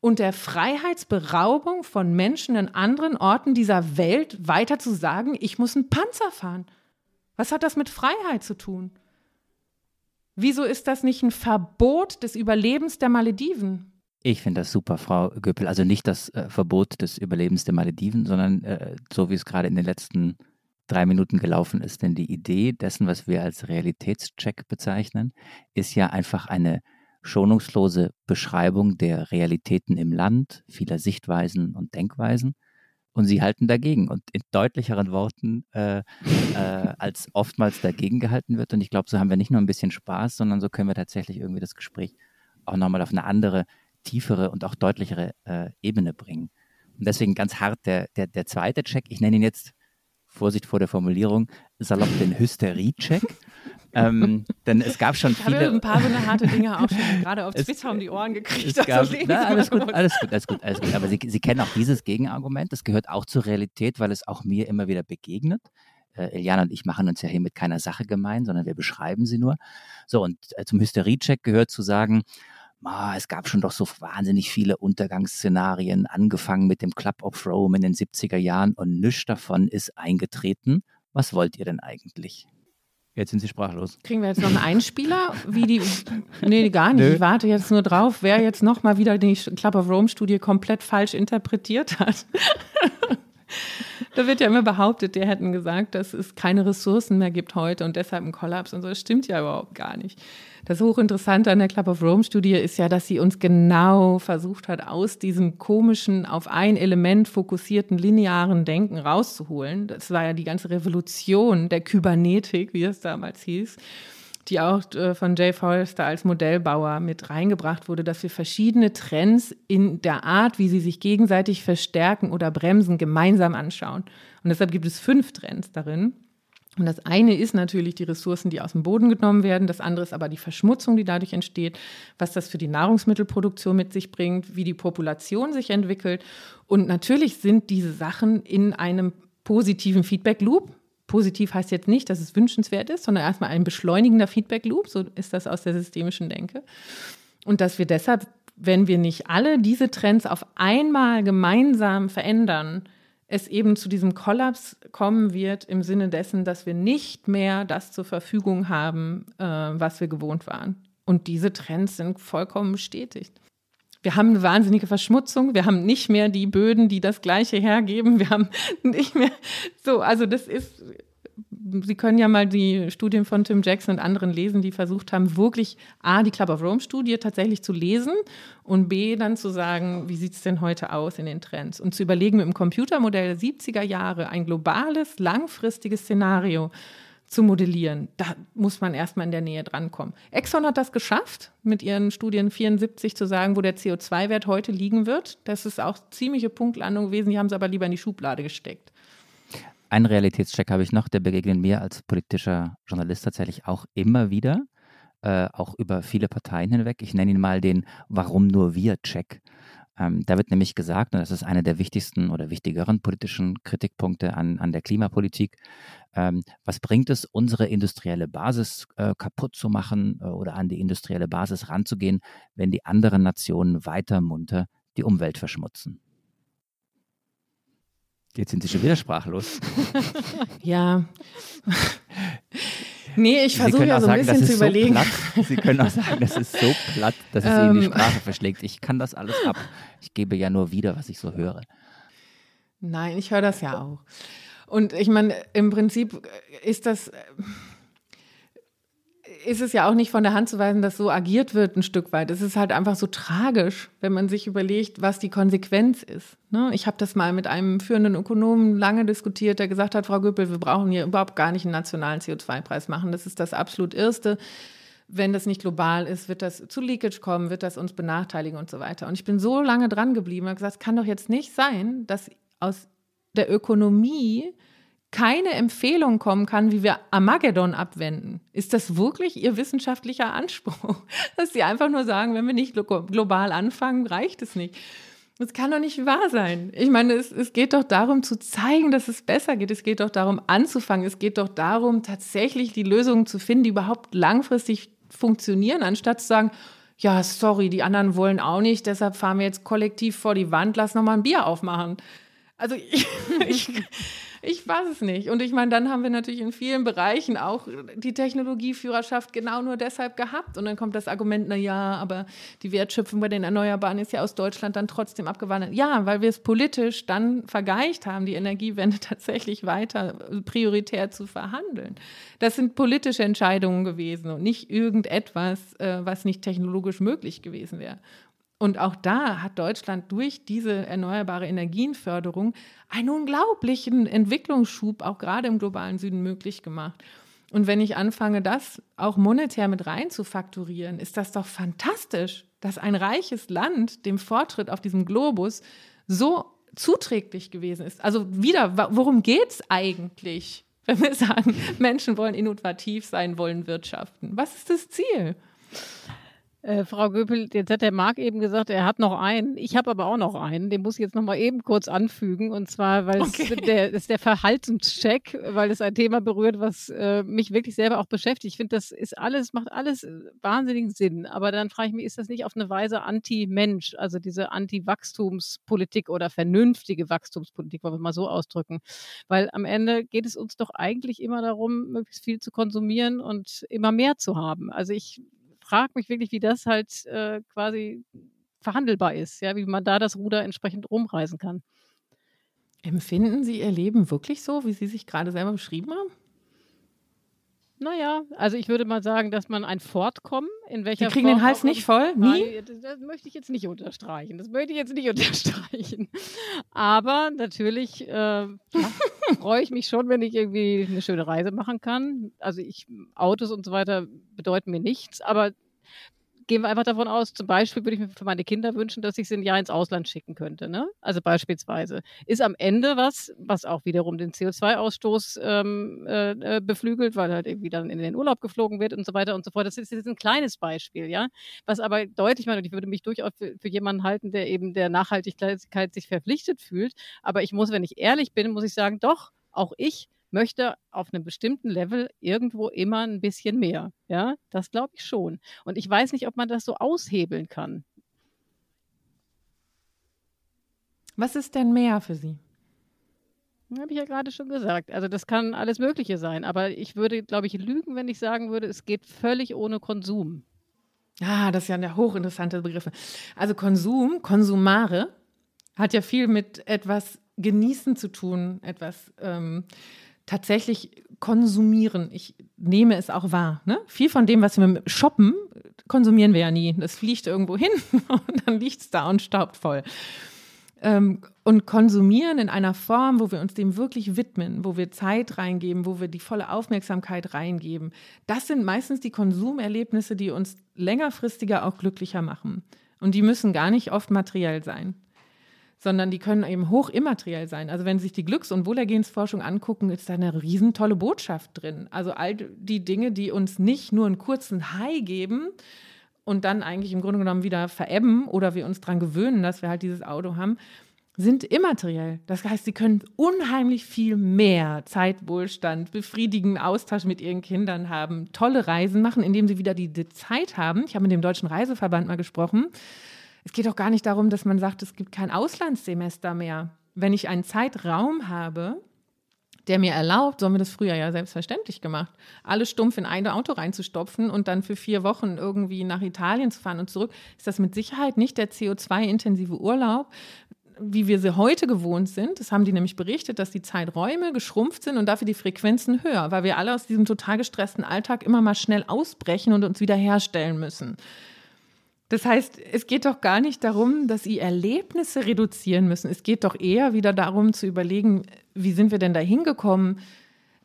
S1: und der Freiheitsberaubung von Menschen in anderen Orten dieser Welt weiter zu sagen, ich muss einen Panzer fahren? Was hat das mit Freiheit zu tun? Wieso ist das nicht ein Verbot des Überlebens der Malediven?
S4: Ich finde das super, Frau Göppel. Also nicht das äh, Verbot des Überlebens der Malediven, sondern äh, so wie es gerade in den letzten drei Minuten gelaufen ist. Denn die Idee dessen, was wir als Realitätscheck bezeichnen, ist ja einfach eine schonungslose Beschreibung der Realitäten im Land, vieler Sichtweisen und Denkweisen. Und sie halten dagegen und in deutlicheren Worten, äh, äh, als oftmals dagegen gehalten wird. Und ich glaube, so haben wir nicht nur ein bisschen Spaß, sondern so können wir tatsächlich irgendwie das Gespräch auch nochmal auf eine andere, tiefere und auch deutlichere äh, Ebene bringen. Und deswegen ganz hart der, der, der zweite Check. Ich nenne ihn jetzt Vorsicht vor der Formulierung, salopp den Hysterie-Check. *laughs* ähm, denn es gab schon viele. Ich
S1: habe ein paar so eine harte Dinge auch schon *laughs* gerade auf Twitter um die Ohren gekriegt.
S4: Es gab, na, alles, gut, alles gut, alles gut, alles gut. Aber Sie, Sie kennen auch dieses Gegenargument. Das gehört auch zur Realität, weil es auch mir immer wieder begegnet. Äh, Eliana und ich machen uns ja hier mit keiner Sache gemein, sondern wir beschreiben sie nur. So, und äh, zum Hysterie-Check gehört zu sagen, ah, es gab schon doch so wahnsinnig viele Untergangsszenarien, angefangen mit dem Club of Rome in den 70er Jahren und nichts davon ist eingetreten. Was wollt ihr denn eigentlich? Jetzt sind Sie sprachlos.
S1: Kriegen wir jetzt noch einen Einspieler? Wie die, nee, gar nicht. Nö. Ich warte jetzt nur drauf, wer jetzt nochmal wieder die Club of Rome Studie komplett falsch interpretiert hat. da wird ja immer behauptet, der hätten gesagt, dass es keine Ressourcen mehr gibt heute und deshalb ein Kollaps und so. Das stimmt ja überhaupt gar nicht. Das Hochinteressante an der Club of Rome Studie ist ja, dass sie uns genau versucht hat, aus diesem komischen, auf ein Element fokussierten, linearen Denken rauszuholen. Das war ja die ganze Revolution der Kybernetik, wie es damals hieß die auch äh, von Jay Forrester als Modellbauer mit reingebracht wurde, dass wir verschiedene Trends in der Art, wie sie sich gegenseitig verstärken oder bremsen, gemeinsam anschauen. Und deshalb gibt es fünf Trends darin. Und das eine ist natürlich die Ressourcen, die aus dem Boden genommen werden. Das andere ist aber die Verschmutzung, die dadurch entsteht, was das für die Nahrungsmittelproduktion mit sich bringt, wie die Population sich entwickelt. Und natürlich sind diese Sachen in einem positiven Feedback-Loop. Positiv heißt jetzt nicht, dass es wünschenswert ist, sondern erstmal ein beschleunigender Feedback-Loop. So ist das aus der systemischen Denke. Und dass wir deshalb, wenn wir nicht alle diese Trends auf einmal gemeinsam verändern, es eben zu diesem Kollaps kommen wird im Sinne dessen, dass wir nicht mehr das zur Verfügung haben, äh, was wir gewohnt waren. Und diese Trends sind vollkommen bestätigt. Wir haben eine wahnsinnige Verschmutzung. Wir haben nicht mehr die Böden, die das Gleiche hergeben. Wir haben *laughs* nicht mehr so, also das ist Sie können ja mal die Studien von Tim Jackson und anderen lesen, die versucht haben, wirklich A, die Club of Rome-Studie tatsächlich zu lesen und B, dann zu sagen, wie sieht es denn heute aus in den Trends? Und zu überlegen mit dem Computermodell der 70er Jahre ein globales, langfristiges Szenario zu modellieren. Da muss man erstmal in der Nähe drankommen. Exxon hat das geschafft, mit ihren Studien 74 zu sagen, wo der CO2-Wert heute liegen wird. Das ist auch ziemliche Punktlandung gewesen. Die haben es aber lieber in die Schublade gesteckt.
S4: Einen Realitätscheck habe ich noch, der begegnet mir als politischer Journalist tatsächlich auch immer wieder, äh, auch über viele Parteien hinweg. Ich nenne ihn mal den Warum nur wir-Check. Ähm, da wird nämlich gesagt, und das ist einer der wichtigsten oder wichtigeren politischen Kritikpunkte an, an der Klimapolitik, ähm, was bringt es, unsere industrielle Basis äh, kaputt zu machen äh, oder an die industrielle Basis ranzugehen, wenn die anderen Nationen weiter munter die Umwelt verschmutzen? Jetzt sind Sie schon wieder sprachlos. *laughs*
S1: ja. Nee, ich versuche ja so ein bisschen zu überlegen.
S4: So Sie können auch sagen, das ist so platt, dass es Ihnen die ähm. Sprache verschlägt. Ich kann das alles ab. Ich gebe ja nur wieder, was ich so höre.
S1: Nein, ich höre das ja auch. Und ich meine, im Prinzip ist das ist es ja auch nicht von der Hand zu weisen, dass so agiert wird ein Stück weit. Es ist halt einfach so tragisch, wenn man sich überlegt, was die Konsequenz ist. Ne? Ich habe das mal mit einem führenden Ökonomen lange diskutiert, der gesagt hat, Frau Göppel, wir brauchen hier überhaupt gar nicht einen nationalen CO2-Preis machen. Das ist das absolut Erste. Wenn das nicht global ist, wird das zu Leakage kommen, wird das uns benachteiligen und so weiter. Und ich bin so lange dran geblieben und gesagt, es kann doch jetzt nicht sein, dass aus der Ökonomie keine Empfehlung kommen kann, wie wir Armageddon abwenden. Ist das wirklich Ihr wissenschaftlicher Anspruch? *laughs* Dass Sie einfach nur sagen, wenn wir nicht global anfangen, reicht es nicht. Das kann doch nicht wahr sein. Ich meine, es, es geht doch darum zu zeigen, dass es besser geht. Es geht doch darum anzufangen. Es geht doch darum, tatsächlich die Lösungen zu finden, die überhaupt langfristig funktionieren, anstatt zu sagen, ja, sorry, die anderen wollen auch nicht, deshalb fahren wir jetzt kollektiv vor die Wand, lass noch mal ein Bier aufmachen. Also ich, *laughs* ich ich weiß es nicht. Und ich meine, dann haben wir natürlich in vielen Bereichen auch die Technologieführerschaft genau nur deshalb gehabt. Und dann kommt das Argument, na ja, aber die Wertschöpfung bei den Erneuerbaren ist ja aus Deutschland dann trotzdem abgewandert. Ja, weil wir es politisch dann vergeicht haben, die Energiewende *laughs* tatsächlich weiter prioritär zu verhandeln. Das sind politische Entscheidungen gewesen und nicht irgendetwas, äh, was nicht technologisch möglich gewesen wäre. Und auch da hat Deutschland durch diese erneuerbare Energienförderung einen unglaublichen Entwicklungsschub auch gerade im globalen Süden möglich gemacht. Und wenn ich anfange, das auch monetär mit rein zu fakturieren, ist das doch fantastisch, dass ein reiches Land dem Fortschritt auf diesem Globus so zuträglich gewesen ist. Also wieder, worum geht es eigentlich, *laughs* wenn wir sagen, Menschen wollen innovativ sein, wollen wirtschaften? Was ist das Ziel?
S3: Äh, Frau Göpel, jetzt hat der Marc eben gesagt, er hat noch einen. Ich habe aber auch noch einen. Den muss ich jetzt noch mal eben kurz anfügen. Und zwar, weil okay. es der, ist der Verhaltenscheck, weil es ein Thema berührt, was äh, mich wirklich selber auch beschäftigt. Ich finde, das ist alles, macht alles äh, wahnsinnigen Sinn. Aber dann frage ich mich, ist das nicht auf eine Weise Anti-Mensch, also diese Anti-Wachstumspolitik oder vernünftige Wachstumspolitik, wollen wir mal so ausdrücken. Weil am Ende geht es uns doch eigentlich immer darum, möglichst viel zu konsumieren und immer mehr zu haben. Also ich frage mich wirklich, wie das halt äh, quasi verhandelbar ist, ja, wie man da das Ruder entsprechend rumreißen kann.
S1: Empfinden Sie Ihr Leben wirklich so, wie Sie sich gerade selber beschrieben haben?
S3: Naja, also ich würde mal sagen, dass man ein Fortkommen, in welcher
S1: Sie kriegen
S3: Form
S1: den Hals nicht voll? Nie?
S3: Das, das, möchte ich jetzt nicht unterstreichen. Das möchte ich jetzt nicht *laughs* unterstreichen. Aber natürlich äh, freue ich mich schon, wenn ich irgendwie eine schöne Reise machen kann. Also ich, Autos und so weiter bedeuten mir nichts, aber gehen wir einfach davon aus, zum Beispiel würde ich mir für meine Kinder wünschen, dass ich sie ein Jahr ins Ausland schicken könnte. Ne? Also beispielsweise. Ist am Ende was, was auch wiederum den CO2-Ausstoß ähm, äh, äh, beflügelt, weil halt irgendwie dann in den Urlaub geflogen wird und so weiter und so fort. Das ist jetzt ein kleines Beispiel, ja. Was aber deutlich macht, und ich würde mich durchaus für, für jemanden halten, der eben der Nachhaltigkeit sich verpflichtet fühlt. Aber ich muss, wenn ich ehrlich bin, muss ich sagen, doch, auch ich möchte auf einem bestimmten Level irgendwo immer ein bisschen mehr. Ja, das glaube ich schon. Und ich weiß nicht, ob man das so aushebeln kann.
S1: Was ist denn mehr für Sie?
S3: Habe ich ja gerade schon gesagt. Also das kann alles Mögliche sein. Aber ich würde, glaube ich, lügen, wenn ich sagen würde, es geht völlig ohne Konsum.
S1: Ah, das ist ja eine hochinteressante Begriffe. Also Konsum, Konsumare, hat ja viel mit etwas genießen zu tun, etwas ähm, tatsächlich konsumieren. Ich nehme es auch wahr. Ne? Viel von dem, was wir shoppen, konsumieren wir ja nie. Das fliegt irgendwo hin *laughs* und dann liegt es da und staubt voll. Ähm, und konsumieren in einer Form, wo wir uns dem wirklich widmen, wo wir Zeit reingeben, wo wir die volle Aufmerksamkeit reingeben, das sind meistens die Konsumerlebnisse, die uns längerfristiger auch glücklicher machen. Und die müssen gar nicht oft materiell sein sondern die können eben hoch immateriell sein. Also wenn Sie sich die Glücks- und Wohlergehensforschung angucken, ist da eine riesentolle Botschaft drin. Also all die Dinge, die uns nicht nur einen kurzen High geben und dann eigentlich im Grunde genommen wieder verebben oder wir uns daran gewöhnen, dass wir halt dieses Auto haben, sind immateriell. Das heißt, sie können unheimlich viel mehr Zeitwohlstand, befriedigenden Austausch mit ihren Kindern haben, tolle Reisen machen, indem sie wieder die, die Zeit haben. Ich habe mit dem Deutschen Reiseverband mal gesprochen es geht auch gar nicht darum, dass man sagt, es gibt kein Auslandssemester mehr. Wenn ich einen Zeitraum habe, der mir erlaubt, so haben wir das früher ja selbstverständlich gemacht, alles stumpf in ein Auto reinzustopfen und dann für vier Wochen irgendwie nach Italien zu fahren und zurück, ist das mit Sicherheit nicht der CO2-intensive Urlaub, wie wir sie heute gewohnt sind. Das haben die nämlich berichtet, dass die Zeiträume geschrumpft sind und dafür die Frequenzen höher, weil wir alle aus diesem total gestressten Alltag immer mal schnell ausbrechen und uns wiederherstellen müssen. Das heißt, es geht doch gar nicht darum, dass sie Erlebnisse reduzieren müssen. Es geht doch eher wieder darum zu überlegen, wie sind wir denn da hingekommen,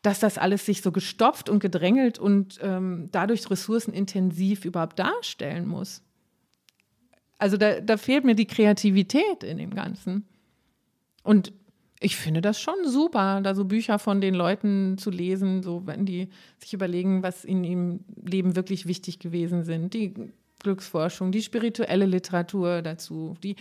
S1: dass das alles sich so gestopft und gedrängelt und ähm, dadurch ressourcenintensiv überhaupt darstellen muss. Also da, da fehlt mir die Kreativität in dem Ganzen. Und ich finde das schon super, da so Bücher von den Leuten zu lesen, so wenn die sich überlegen, was in ihrem Leben wirklich wichtig gewesen sind. Die Glücksforschung, die spirituelle Literatur dazu, die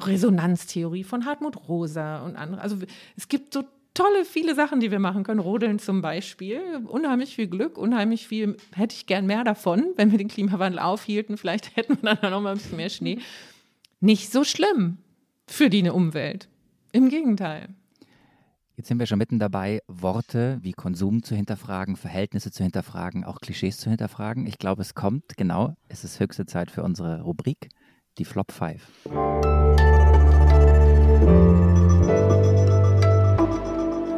S1: Resonanztheorie von Hartmut Rosa und andere. Also es gibt so tolle, viele Sachen, die wir machen können. Rodeln zum Beispiel. Unheimlich viel Glück, unheimlich viel, hätte ich gern mehr davon, wenn wir den Klimawandel aufhielten. Vielleicht *laughs* hätten wir dann noch mal ein bisschen mehr Schnee. Nicht so schlimm für die Umwelt. Im Gegenteil.
S4: Jetzt sind wir schon mitten dabei, Worte wie Konsum zu hinterfragen, Verhältnisse zu hinterfragen, auch Klischees zu hinterfragen. Ich glaube, es kommt, genau, es ist höchste Zeit für unsere Rubrik, die Flop 5.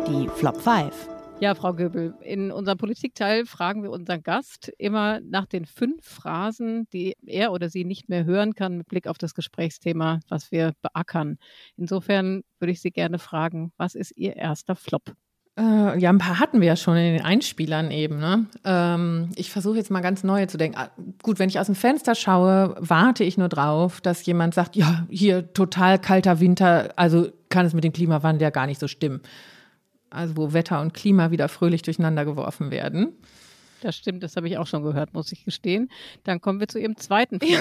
S2: Die Flop 5.
S3: Ja, Frau Göbel, in unserem Politikteil fragen wir unseren Gast immer nach den fünf Phrasen, die er oder sie nicht mehr hören kann mit Blick auf das Gesprächsthema, was wir beackern. Insofern würde ich Sie gerne fragen, was ist Ihr erster Flop?
S1: Äh, ja, ein paar hatten wir ja schon in den Einspielern eben. Ne? Ähm, ich versuche jetzt mal ganz neue zu denken. Ah, gut, wenn ich aus dem Fenster schaue, warte ich nur drauf, dass jemand sagt, ja, hier total kalter Winter, also kann es mit dem Klimawandel ja gar nicht so stimmen also wo Wetter und Klima wieder fröhlich durcheinander geworfen werden.
S3: Das stimmt, das habe ich auch schon gehört, muss ich gestehen. Dann kommen wir zu Ihrem zweiten Flop. Ja.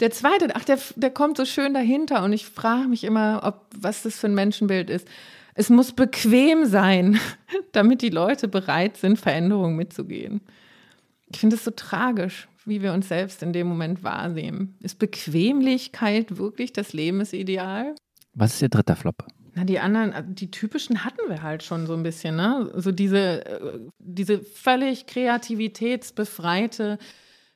S1: Der zweite, ach, der, der kommt so schön dahinter und ich frage mich immer, ob, was das für ein Menschenbild ist. Es muss bequem sein, *laughs* damit die Leute bereit sind, Veränderungen mitzugehen. Ich finde es so tragisch, wie wir uns selbst in dem Moment wahrnehmen. Ist Bequemlichkeit wirklich das Lebensideal?
S4: Was ist Ihr dritter Flop?
S1: Na, die anderen, äh, die typischen hatten wir halt schon so ein bisschen, ne? So diese, äh, diese völlig kreativitätsbefreite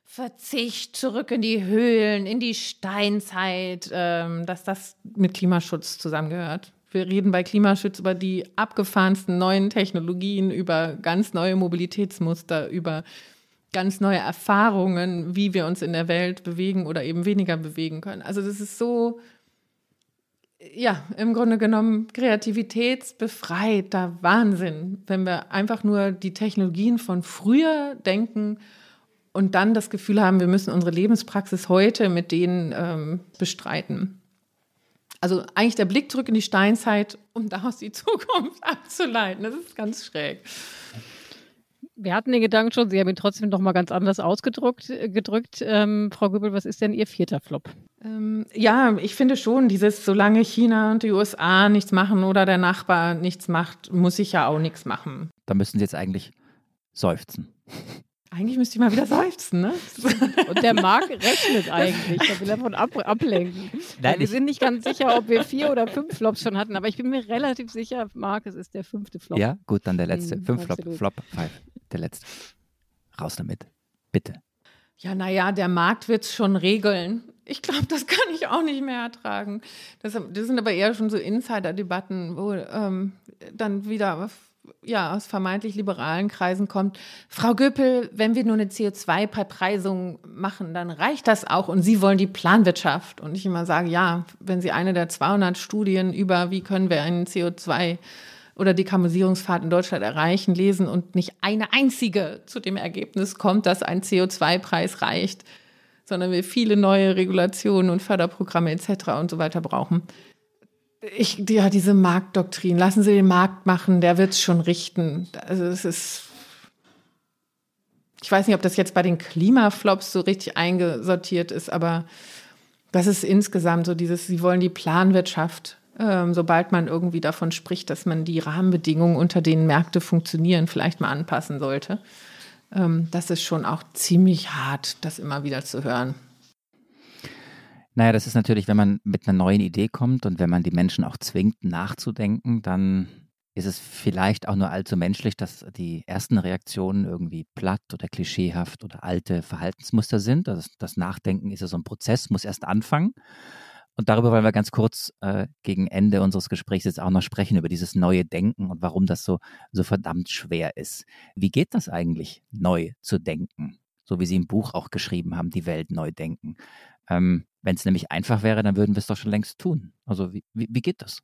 S1: Verzicht zurück in die Höhlen, in die Steinzeit, ähm, dass das mit Klimaschutz zusammengehört. Wir reden bei Klimaschutz über die abgefahrensten neuen Technologien, über ganz neue Mobilitätsmuster, über ganz neue Erfahrungen, wie wir uns in der Welt bewegen oder eben weniger bewegen können. Also das ist so ja, im Grunde genommen kreativitätsbefreiter Wahnsinn, wenn wir einfach nur die Technologien von früher denken und dann das Gefühl haben, wir müssen unsere Lebenspraxis heute mit denen ähm, bestreiten. Also eigentlich der Blick zurück in die Steinzeit, um daraus die *laughs* Zukunft abzuleiten. Das ist ganz schräg.
S3: Wir hatten den Gedanken schon, Sie haben ihn trotzdem noch mal ganz anders ausgedrückt. Äh, gedrückt. Ähm, Frau Göbel, was ist denn Ihr vierter Flop?
S1: Ähm, ja, ich finde schon, dieses, solange China und die USA nichts machen oder der Nachbar nichts macht, muss ich ja auch nichts machen.
S4: Da müssen Sie jetzt eigentlich seufzen.
S1: Eigentlich müsste ich mal wieder seufzen, ne?
S3: Und der Marc rechnet eigentlich. Da will er von ab, ablenken. Nein, wir sind nicht ganz sicher, ob wir vier oder fünf Flops schon hatten, aber ich bin mir relativ sicher, Marc, es ist der fünfte Flop.
S4: Ja, gut, dann der letzte. Mhm, Fünf Flop, Flop, five. Der letzte. Raus damit. Bitte.
S1: Ja, naja, der Markt wird es schon regeln. Ich glaube, das *laughs* kann ich auch nicht mehr ertragen. Das, das sind aber eher schon so Insider-Debatten, wo ähm, dann wieder ja, aus vermeintlich liberalen Kreisen kommt, Frau Göpel, wenn wir nur eine CO2-Bepreisung machen, dann reicht das auch und Sie wollen die Planwirtschaft. Und ich immer sage, ja, wenn Sie eine der 200 Studien über, wie können wir einen CO2 oder Dekarbonisierungspfad in Deutschland erreichen, lesen und nicht eine einzige zu dem Ergebnis kommt, dass ein CO2-Preis reicht, sondern wir viele neue Regulationen und Förderprogramme etc. und so weiter brauchen. Ich, ja, diese Marktdoktrin, lassen Sie den Markt machen, der wird es schon richten. Also es ist, ich weiß nicht, ob das jetzt bei den Klimaflops so richtig eingesortiert ist, aber das ist insgesamt so dieses, Sie wollen die Planwirtschaft ähm, sobald man irgendwie davon spricht, dass man die Rahmenbedingungen, unter denen Märkte funktionieren, vielleicht mal anpassen sollte. Ähm, das ist schon auch ziemlich hart, das immer wieder zu hören.
S4: Naja, das ist natürlich, wenn man mit einer neuen Idee kommt und wenn man die Menschen auch zwingt, nachzudenken, dann ist es vielleicht auch nur allzu menschlich, dass die ersten Reaktionen irgendwie platt oder klischeehaft oder alte Verhaltensmuster sind. Also das Nachdenken ist ja so ein Prozess, muss erst anfangen. Und darüber wollen wir ganz kurz äh, gegen Ende unseres Gesprächs jetzt auch noch sprechen, über dieses neue Denken und warum das so, so verdammt schwer ist. Wie geht das eigentlich, neu zu denken? So wie Sie im Buch auch geschrieben haben, die Welt neu denken. Ähm, Wenn es nämlich einfach wäre, dann würden wir es doch schon längst tun. Also wie, wie, wie geht das?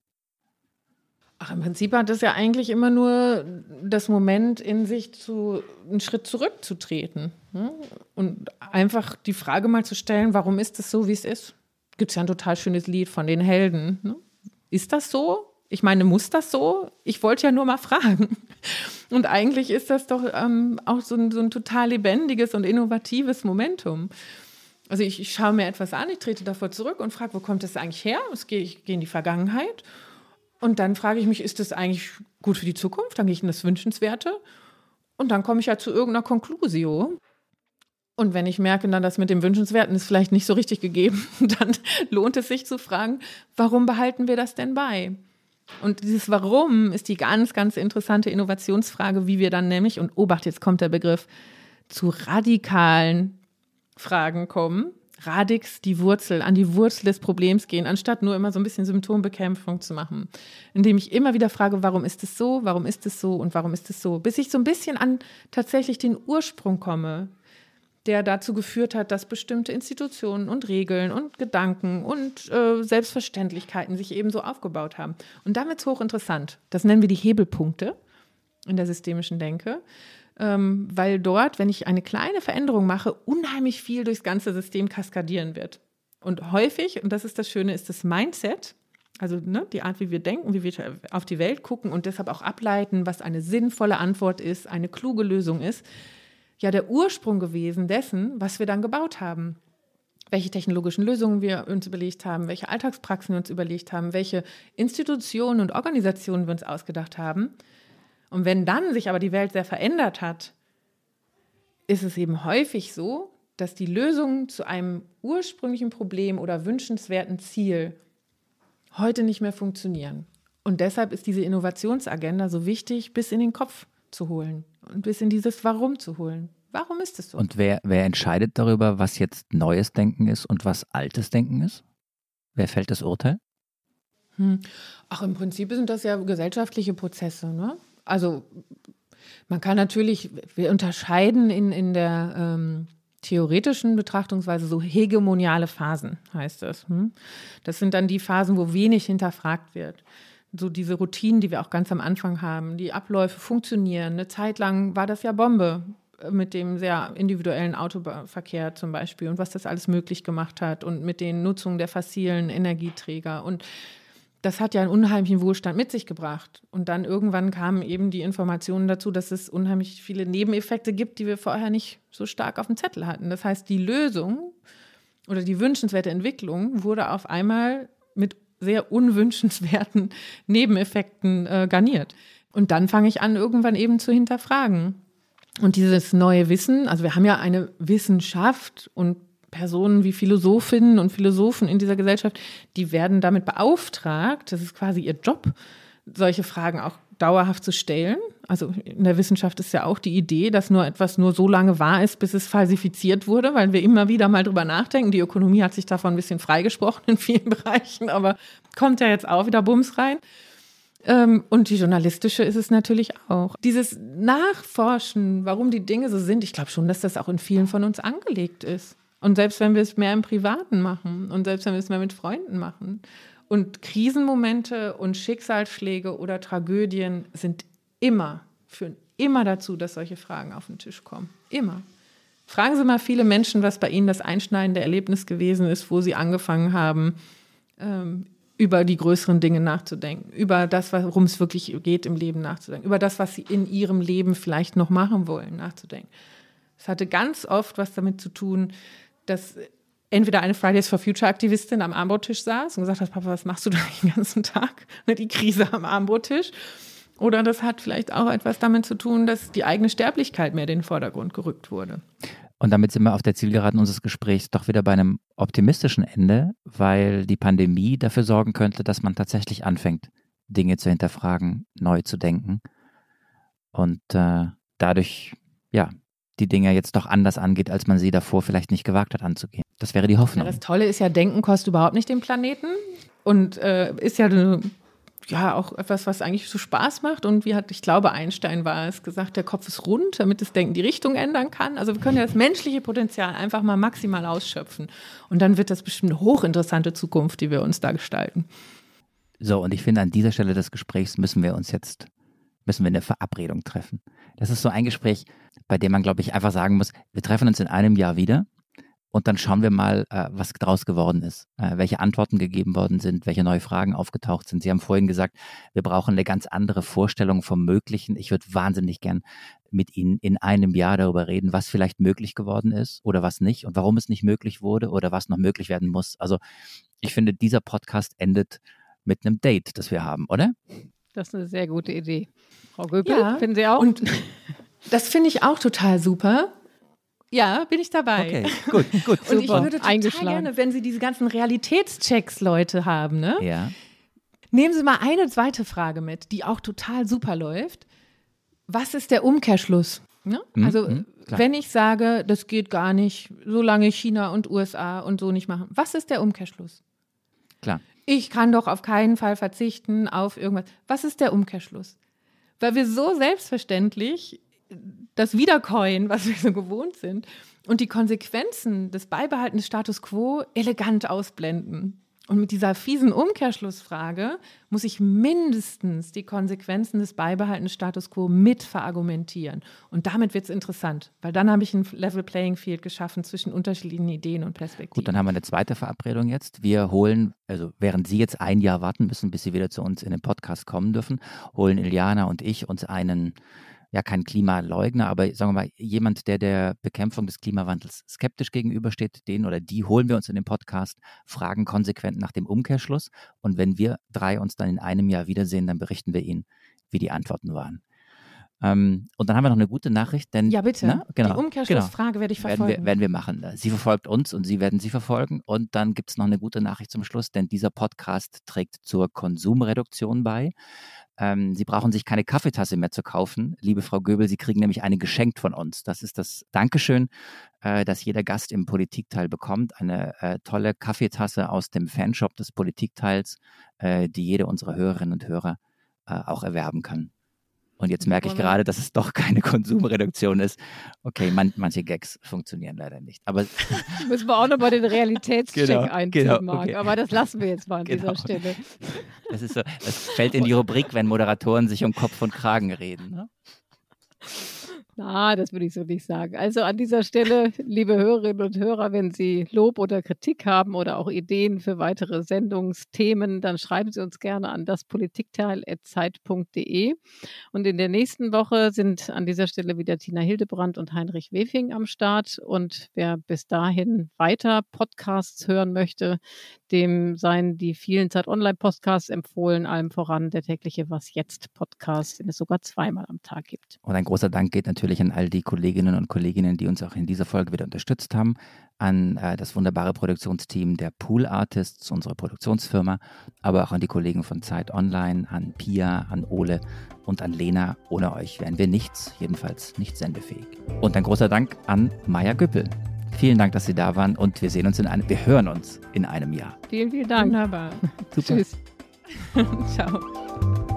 S1: Ach, im Prinzip hat es ja eigentlich immer nur das Moment in sich, zu, einen Schritt zurückzutreten. Ne? Und einfach die Frage mal zu stellen, warum ist es so, wie es ist? Gibt es ja ein total schönes Lied von den Helden. Ne? Ist das so? Ich meine, muss das so? Ich wollte ja nur mal fragen. *laughs* Und eigentlich ist das doch ähm, auch so ein, so ein, total lebendiges und innovatives Momentum. Also ich, ich, schaue mir etwas an, ich trete davor zurück und frage, wo kommt das eigentlich her? Ich gehe, ich gehe in die Vergangenheit. Und dann frage ich mich, ist das eigentlich gut für die Zukunft? Dann gehe ich in das Wünschenswerte. Und dann komme ich ja zu irgendeiner Konklusio. Und wenn ich merke dann, dass mit dem Wünschenswerten ist vielleicht nicht so richtig gegeben, *laughs* dann lohnt es sich zu fragen, warum behalten wir das denn bei? Und dieses Warum ist die ganz, ganz interessante Innovationsfrage, wie wir dann nämlich, und obacht, jetzt kommt der Begriff, zu radikalen Fragen kommen. Radix, die Wurzel, an die Wurzel des Problems gehen, anstatt nur immer so ein bisschen Symptombekämpfung zu machen. Indem ich immer wieder frage, warum ist es so, warum ist es so und warum ist es so, bis ich so ein bisschen an tatsächlich den Ursprung komme der dazu geführt hat, dass bestimmte Institutionen und Regeln und Gedanken und äh, Selbstverständlichkeiten sich ebenso aufgebaut haben. Und damit ist hochinteressant. Das nennen wir die Hebelpunkte in der systemischen Denke, ähm, weil dort, wenn ich eine kleine Veränderung mache, unheimlich viel durchs ganze System kaskadieren wird. Und häufig, und das ist das Schöne, ist das Mindset, also ne, die Art, wie wir denken, wie wir auf die Welt gucken und deshalb auch ableiten, was eine sinnvolle Antwort ist, eine kluge Lösung ist, ja der Ursprung gewesen dessen, was wir dann gebaut haben. Welche technologischen Lösungen wir uns überlegt haben, welche Alltagspraxen wir uns überlegt haben, welche Institutionen und Organisationen wir uns ausgedacht haben. Und wenn dann sich aber die Welt sehr verändert hat, ist es eben häufig so, dass die Lösungen zu einem ursprünglichen Problem oder wünschenswerten Ziel heute nicht mehr funktionieren. Und deshalb ist diese Innovationsagenda so wichtig, bis in den Kopf zu holen und bis in dieses Warum zu holen. Warum ist es so?
S4: Und wer, wer entscheidet darüber, was jetzt neues Denken ist und was altes Denken ist? Wer fällt das Urteil?
S1: Hm. Ach, im Prinzip sind das ja gesellschaftliche Prozesse. Ne? Also man kann natürlich, wir unterscheiden in, in der ähm, theoretischen Betrachtungsweise so hegemoniale Phasen, heißt das. Hm? Das sind dann die Phasen, wo wenig hinterfragt wird so diese Routinen, die wir auch ganz am Anfang haben, die Abläufe funktionieren. Eine Zeit lang war das ja Bombe äh, mit dem sehr individuellen Autoverkehr zum Beispiel und was das alles möglich gemacht hat und mit den Nutzungen der fossilen Energieträger. Und das hat ja einen unheimlichen Wohlstand mit sich gebracht. Und dann irgendwann kamen eben die Informationen dazu, dass es unheimlich viele Nebeneffekte gibt, die wir vorher nicht so stark auf dem Zettel hatten. Das heißt, die Lösung oder die wünschenswerte Entwicklung wurde auf einmal mit sehr unwünschenswerten *laughs* Nebeneffekten äh, garniert. Und dann fange ich an, irgendwann eben zu hinterfragen. Und dieses neue Wissen, also wir haben ja eine Wissenschaft und Personen wie Philosophinnen und Philosophen in dieser Gesellschaft, die werden damit beauftragt, das ist quasi ihr Job, solche Fragen auch dauerhaft zu stellen. Also in der Wissenschaft ist ja auch die Idee, dass nur etwas nur so lange wahr ist, bis es falsifiziert wurde, weil wir immer wieder mal drüber nachdenken. Die Ökonomie hat sich davon ein bisschen freigesprochen in vielen *laughs* Bereichen, aber kommt ja jetzt auch wieder Bums rein. Ähm, und die journalistische ist es natürlich auch. Dieses Nachforschen, warum die Dinge so sind, ich glaube schon, dass das auch in vielen von uns angelegt ist. Und selbst wenn wir es mehr im Privaten machen und selbst wenn wir es mehr mit Freunden machen. Und Krisenmomente und Schicksalsschläge oder Tragödien sind immer, führen immer dazu, dass solche Fragen auf den Tisch kommen. Immer. Fragen Sie mal viele Menschen, was bei ihnen das einschneidende Erlebnis gewesen ist, wo sie angefangen haben, ähm, über die größeren Dinge nachzudenken, über das, worum es wirklich geht im Leben nachzudenken, über das, was sie in ihrem Leben vielleicht noch machen wollen, nachzudenken. Es hatte ganz oft was damit zu tun, dass entweder eine Fridays for Future Aktivistin am Armbrottisch saß und gesagt hat, Papa, was machst du da den ganzen Tag? *laughs* Ne, die Krise am Armbrottisch. Oder das hat vielleicht auch etwas damit zu tun, dass die eigene Sterblichkeit mehr in den Vordergrund gerückt wurde.
S4: Und damit sind wir auf der Zielgeraden unseres Gesprächs doch wieder bei einem optimistischen Ende, weil die Pandemie dafür sorgen könnte, dass man tatsächlich anfängt, Dinge zu hinterfragen, neu zu denken und äh, dadurch, ja, die Dinge jetzt doch anders angeht, als man sie davor vielleicht nicht gewagt hat anzugehen. Das wäre die Hoffnung.
S1: Ja, das Tolle ist ja, Denken kostet überhaupt nicht den Planeten und äh, ist ja eine ja auch etwas, was eigentlich so Spaß macht. Und wie hat, ich glaube, Einstein war es gesagt, der Kopf ist rund, damit das Denken die Richtung ändern kann. Also wir können ja das menschliche Potenzial einfach mal maximal ausschöpfen. Und dann wird das bestimmt eine hochinteressante Zukunft, die wir uns da gestalten.
S4: So, und ich finde, an dieser Stelle des Gesprächs müssen wir uns jetzt, müssen wir eine Verabredung treffen. Das ist so ein Gespräch, bei dem man, glaube ich, einfach sagen muss, wir treffen uns in einem Jahr wieder und dann schauen wir mal, äh, was daraus geworden ist, äh, welche Antworten gegeben worden sind, welche neue Fragen aufgetaucht sind. Sie haben vorhin gesagt, wir brauchen eine ganz andere Vorstellung vom Möglichen. Ich würde wahnsinnig gern mit Ihnen in einem Jahr darüber reden, was vielleicht möglich geworden ist oder was nicht und warum es nicht möglich wurde oder was noch möglich werden muss. Also ich finde, dieser Podcast endet mit einem Date, das wir haben, oder?
S3: Das ist eine sehr gute Idee. Frau Göbel,
S1: ja,
S3: finden Sie auch?
S1: Und das finde ich auch total super. Ja, bin ich dabei.
S4: Okay, gut, gut. *laughs*
S1: Und ich würde total gerne, wenn Sie diese ganzen Realitätschecks, Leute, haben, ne?
S4: Ja.
S1: Nehmen Sie mal eine zweite Frage mit, die auch total super läuft. Was ist der Umkehrschluss? Ne?
S4: Mhm,
S1: Also,
S4: klar.
S1: wenn ich sage, das geht gar nicht, solange China und USA und so nicht machen, was ist der Umkehrschluss?
S4: Klar.
S1: Ich kann doch auf keinen Fall verzichten auf irgendwas. Was ist der Umkehrschluss? Weil wir so selbstverständlich das Wiederkäuen, was wir so gewohnt sind, und die Konsequenzen des Beibehaltens des Status quo elegant ausblenden. Und mit dieser fiesen Umkehrschlussfrage muss ich mindestens die Konsequenzen des Beibehaltens des Status quo mit verargumentieren. Und damit wird es interessant, weil dann habe ich ein Level Playing Field geschaffen zwischen unterschiedlichen Ideen und Perspektiven.
S4: Gut, dann haben wir eine zweite Verabredung jetzt. Wir holen, also während Sie jetzt ein Jahr warten müssen, bis Sie wieder zu uns in den Podcast kommen dürfen, holen Iliana und ich uns einen ja kein Klimaleugner, aber sagen wir mal, jemand, der der Bekämpfung des Klimawandels skeptisch gegenübersteht, den oder die holen wir uns in den Podcast, fragen konsequent nach dem Umkehrschluss. Und wenn wir drei uns dann in einem Jahr wiedersehen, dann berichten wir Ihnen, wie die Antworten waren. Ähm, und dann haben wir noch eine gute Nachricht, denn
S1: Ja, bitte.
S4: Ne? Genau,
S1: Die Umkehrschlussfrage werde ich
S4: werden
S1: verfolgen.
S4: wir, werden wir machen. Sie verfolgt uns und Sie werden sie verfolgen. Und dann gibt es noch eine gute Nachricht zum Schluss, denn dieser Podcast trägt zur Konsumreduktion bei. Ähm, Sie brauchen sich keine Kaffeetasse mehr zu kaufen, liebe Frau Göbel. Sie kriegen nämlich eine geschenkt von uns. Das ist das Dankeschön, äh, das jeder Gast im Politikteil bekommt. Eine äh, tolle Kaffeetasse aus dem Fanshop des Politikteils, äh, die jede unserer Hörerinnen und Hörer äh, auch erwerben kann. Und jetzt merke ich gerade, dass es doch keine *laughs* Konsumreduktion ist. Okay, man, manche Gags funktionieren leider nicht. Aber *laughs*
S3: Müssen wir auch nochmal den Realitätscheck
S4: Genau,
S3: einziehen,
S4: genau,
S3: Marc.
S4: okay.
S3: Aber das lassen wir jetzt mal an *laughs*
S4: Genau.
S3: dieser Stelle.
S4: das ist so, das fällt in die Rubrik, wenn Moderatoren sich um Kopf und Kragen reden. Ne?
S3: Na, das würde ich so nicht sagen. Also an dieser Stelle, liebe Hörerinnen und Hörer, wenn Sie Lob oder Kritik haben oder auch Ideen für weitere Sendungsthemen, dann schreiben Sie uns gerne an daspolitikteil.zeit.de. Und in der nächsten Woche sind an dieser Stelle wieder Tina Hildebrand und Heinrich Wefing am Start. Und wer bis dahin weiter Podcasts hören möchte, dem seien die vielen Zeit Online-Podcasts empfohlen, allem voran der tägliche Was Jetzt Podcast, den es sogar zweimal am Tag gibt.
S4: Und ein großer Dank geht natürlich an all die Kolleginnen und Kolleginnen, die uns auch in dieser Folge wieder unterstützt haben, an äh, das wunderbare Produktionsteam der Pool Artists, unsere Produktionsfirma, aber auch an die Kollegen von Zeit Online, an Pia, an Ole und an Lena. Ohne euch wären wir nichts, jedenfalls nicht sendefähig. Und ein großer Dank an Maya Güppel. Vielen Dank, dass Sie da waren und wir sehen uns in einem, wir hören uns in einem Jahr.
S3: Vielen, vielen Dank.
S1: Wunderbar.
S4: Super.
S3: Tschüss.
S1: Ciao. *laughs*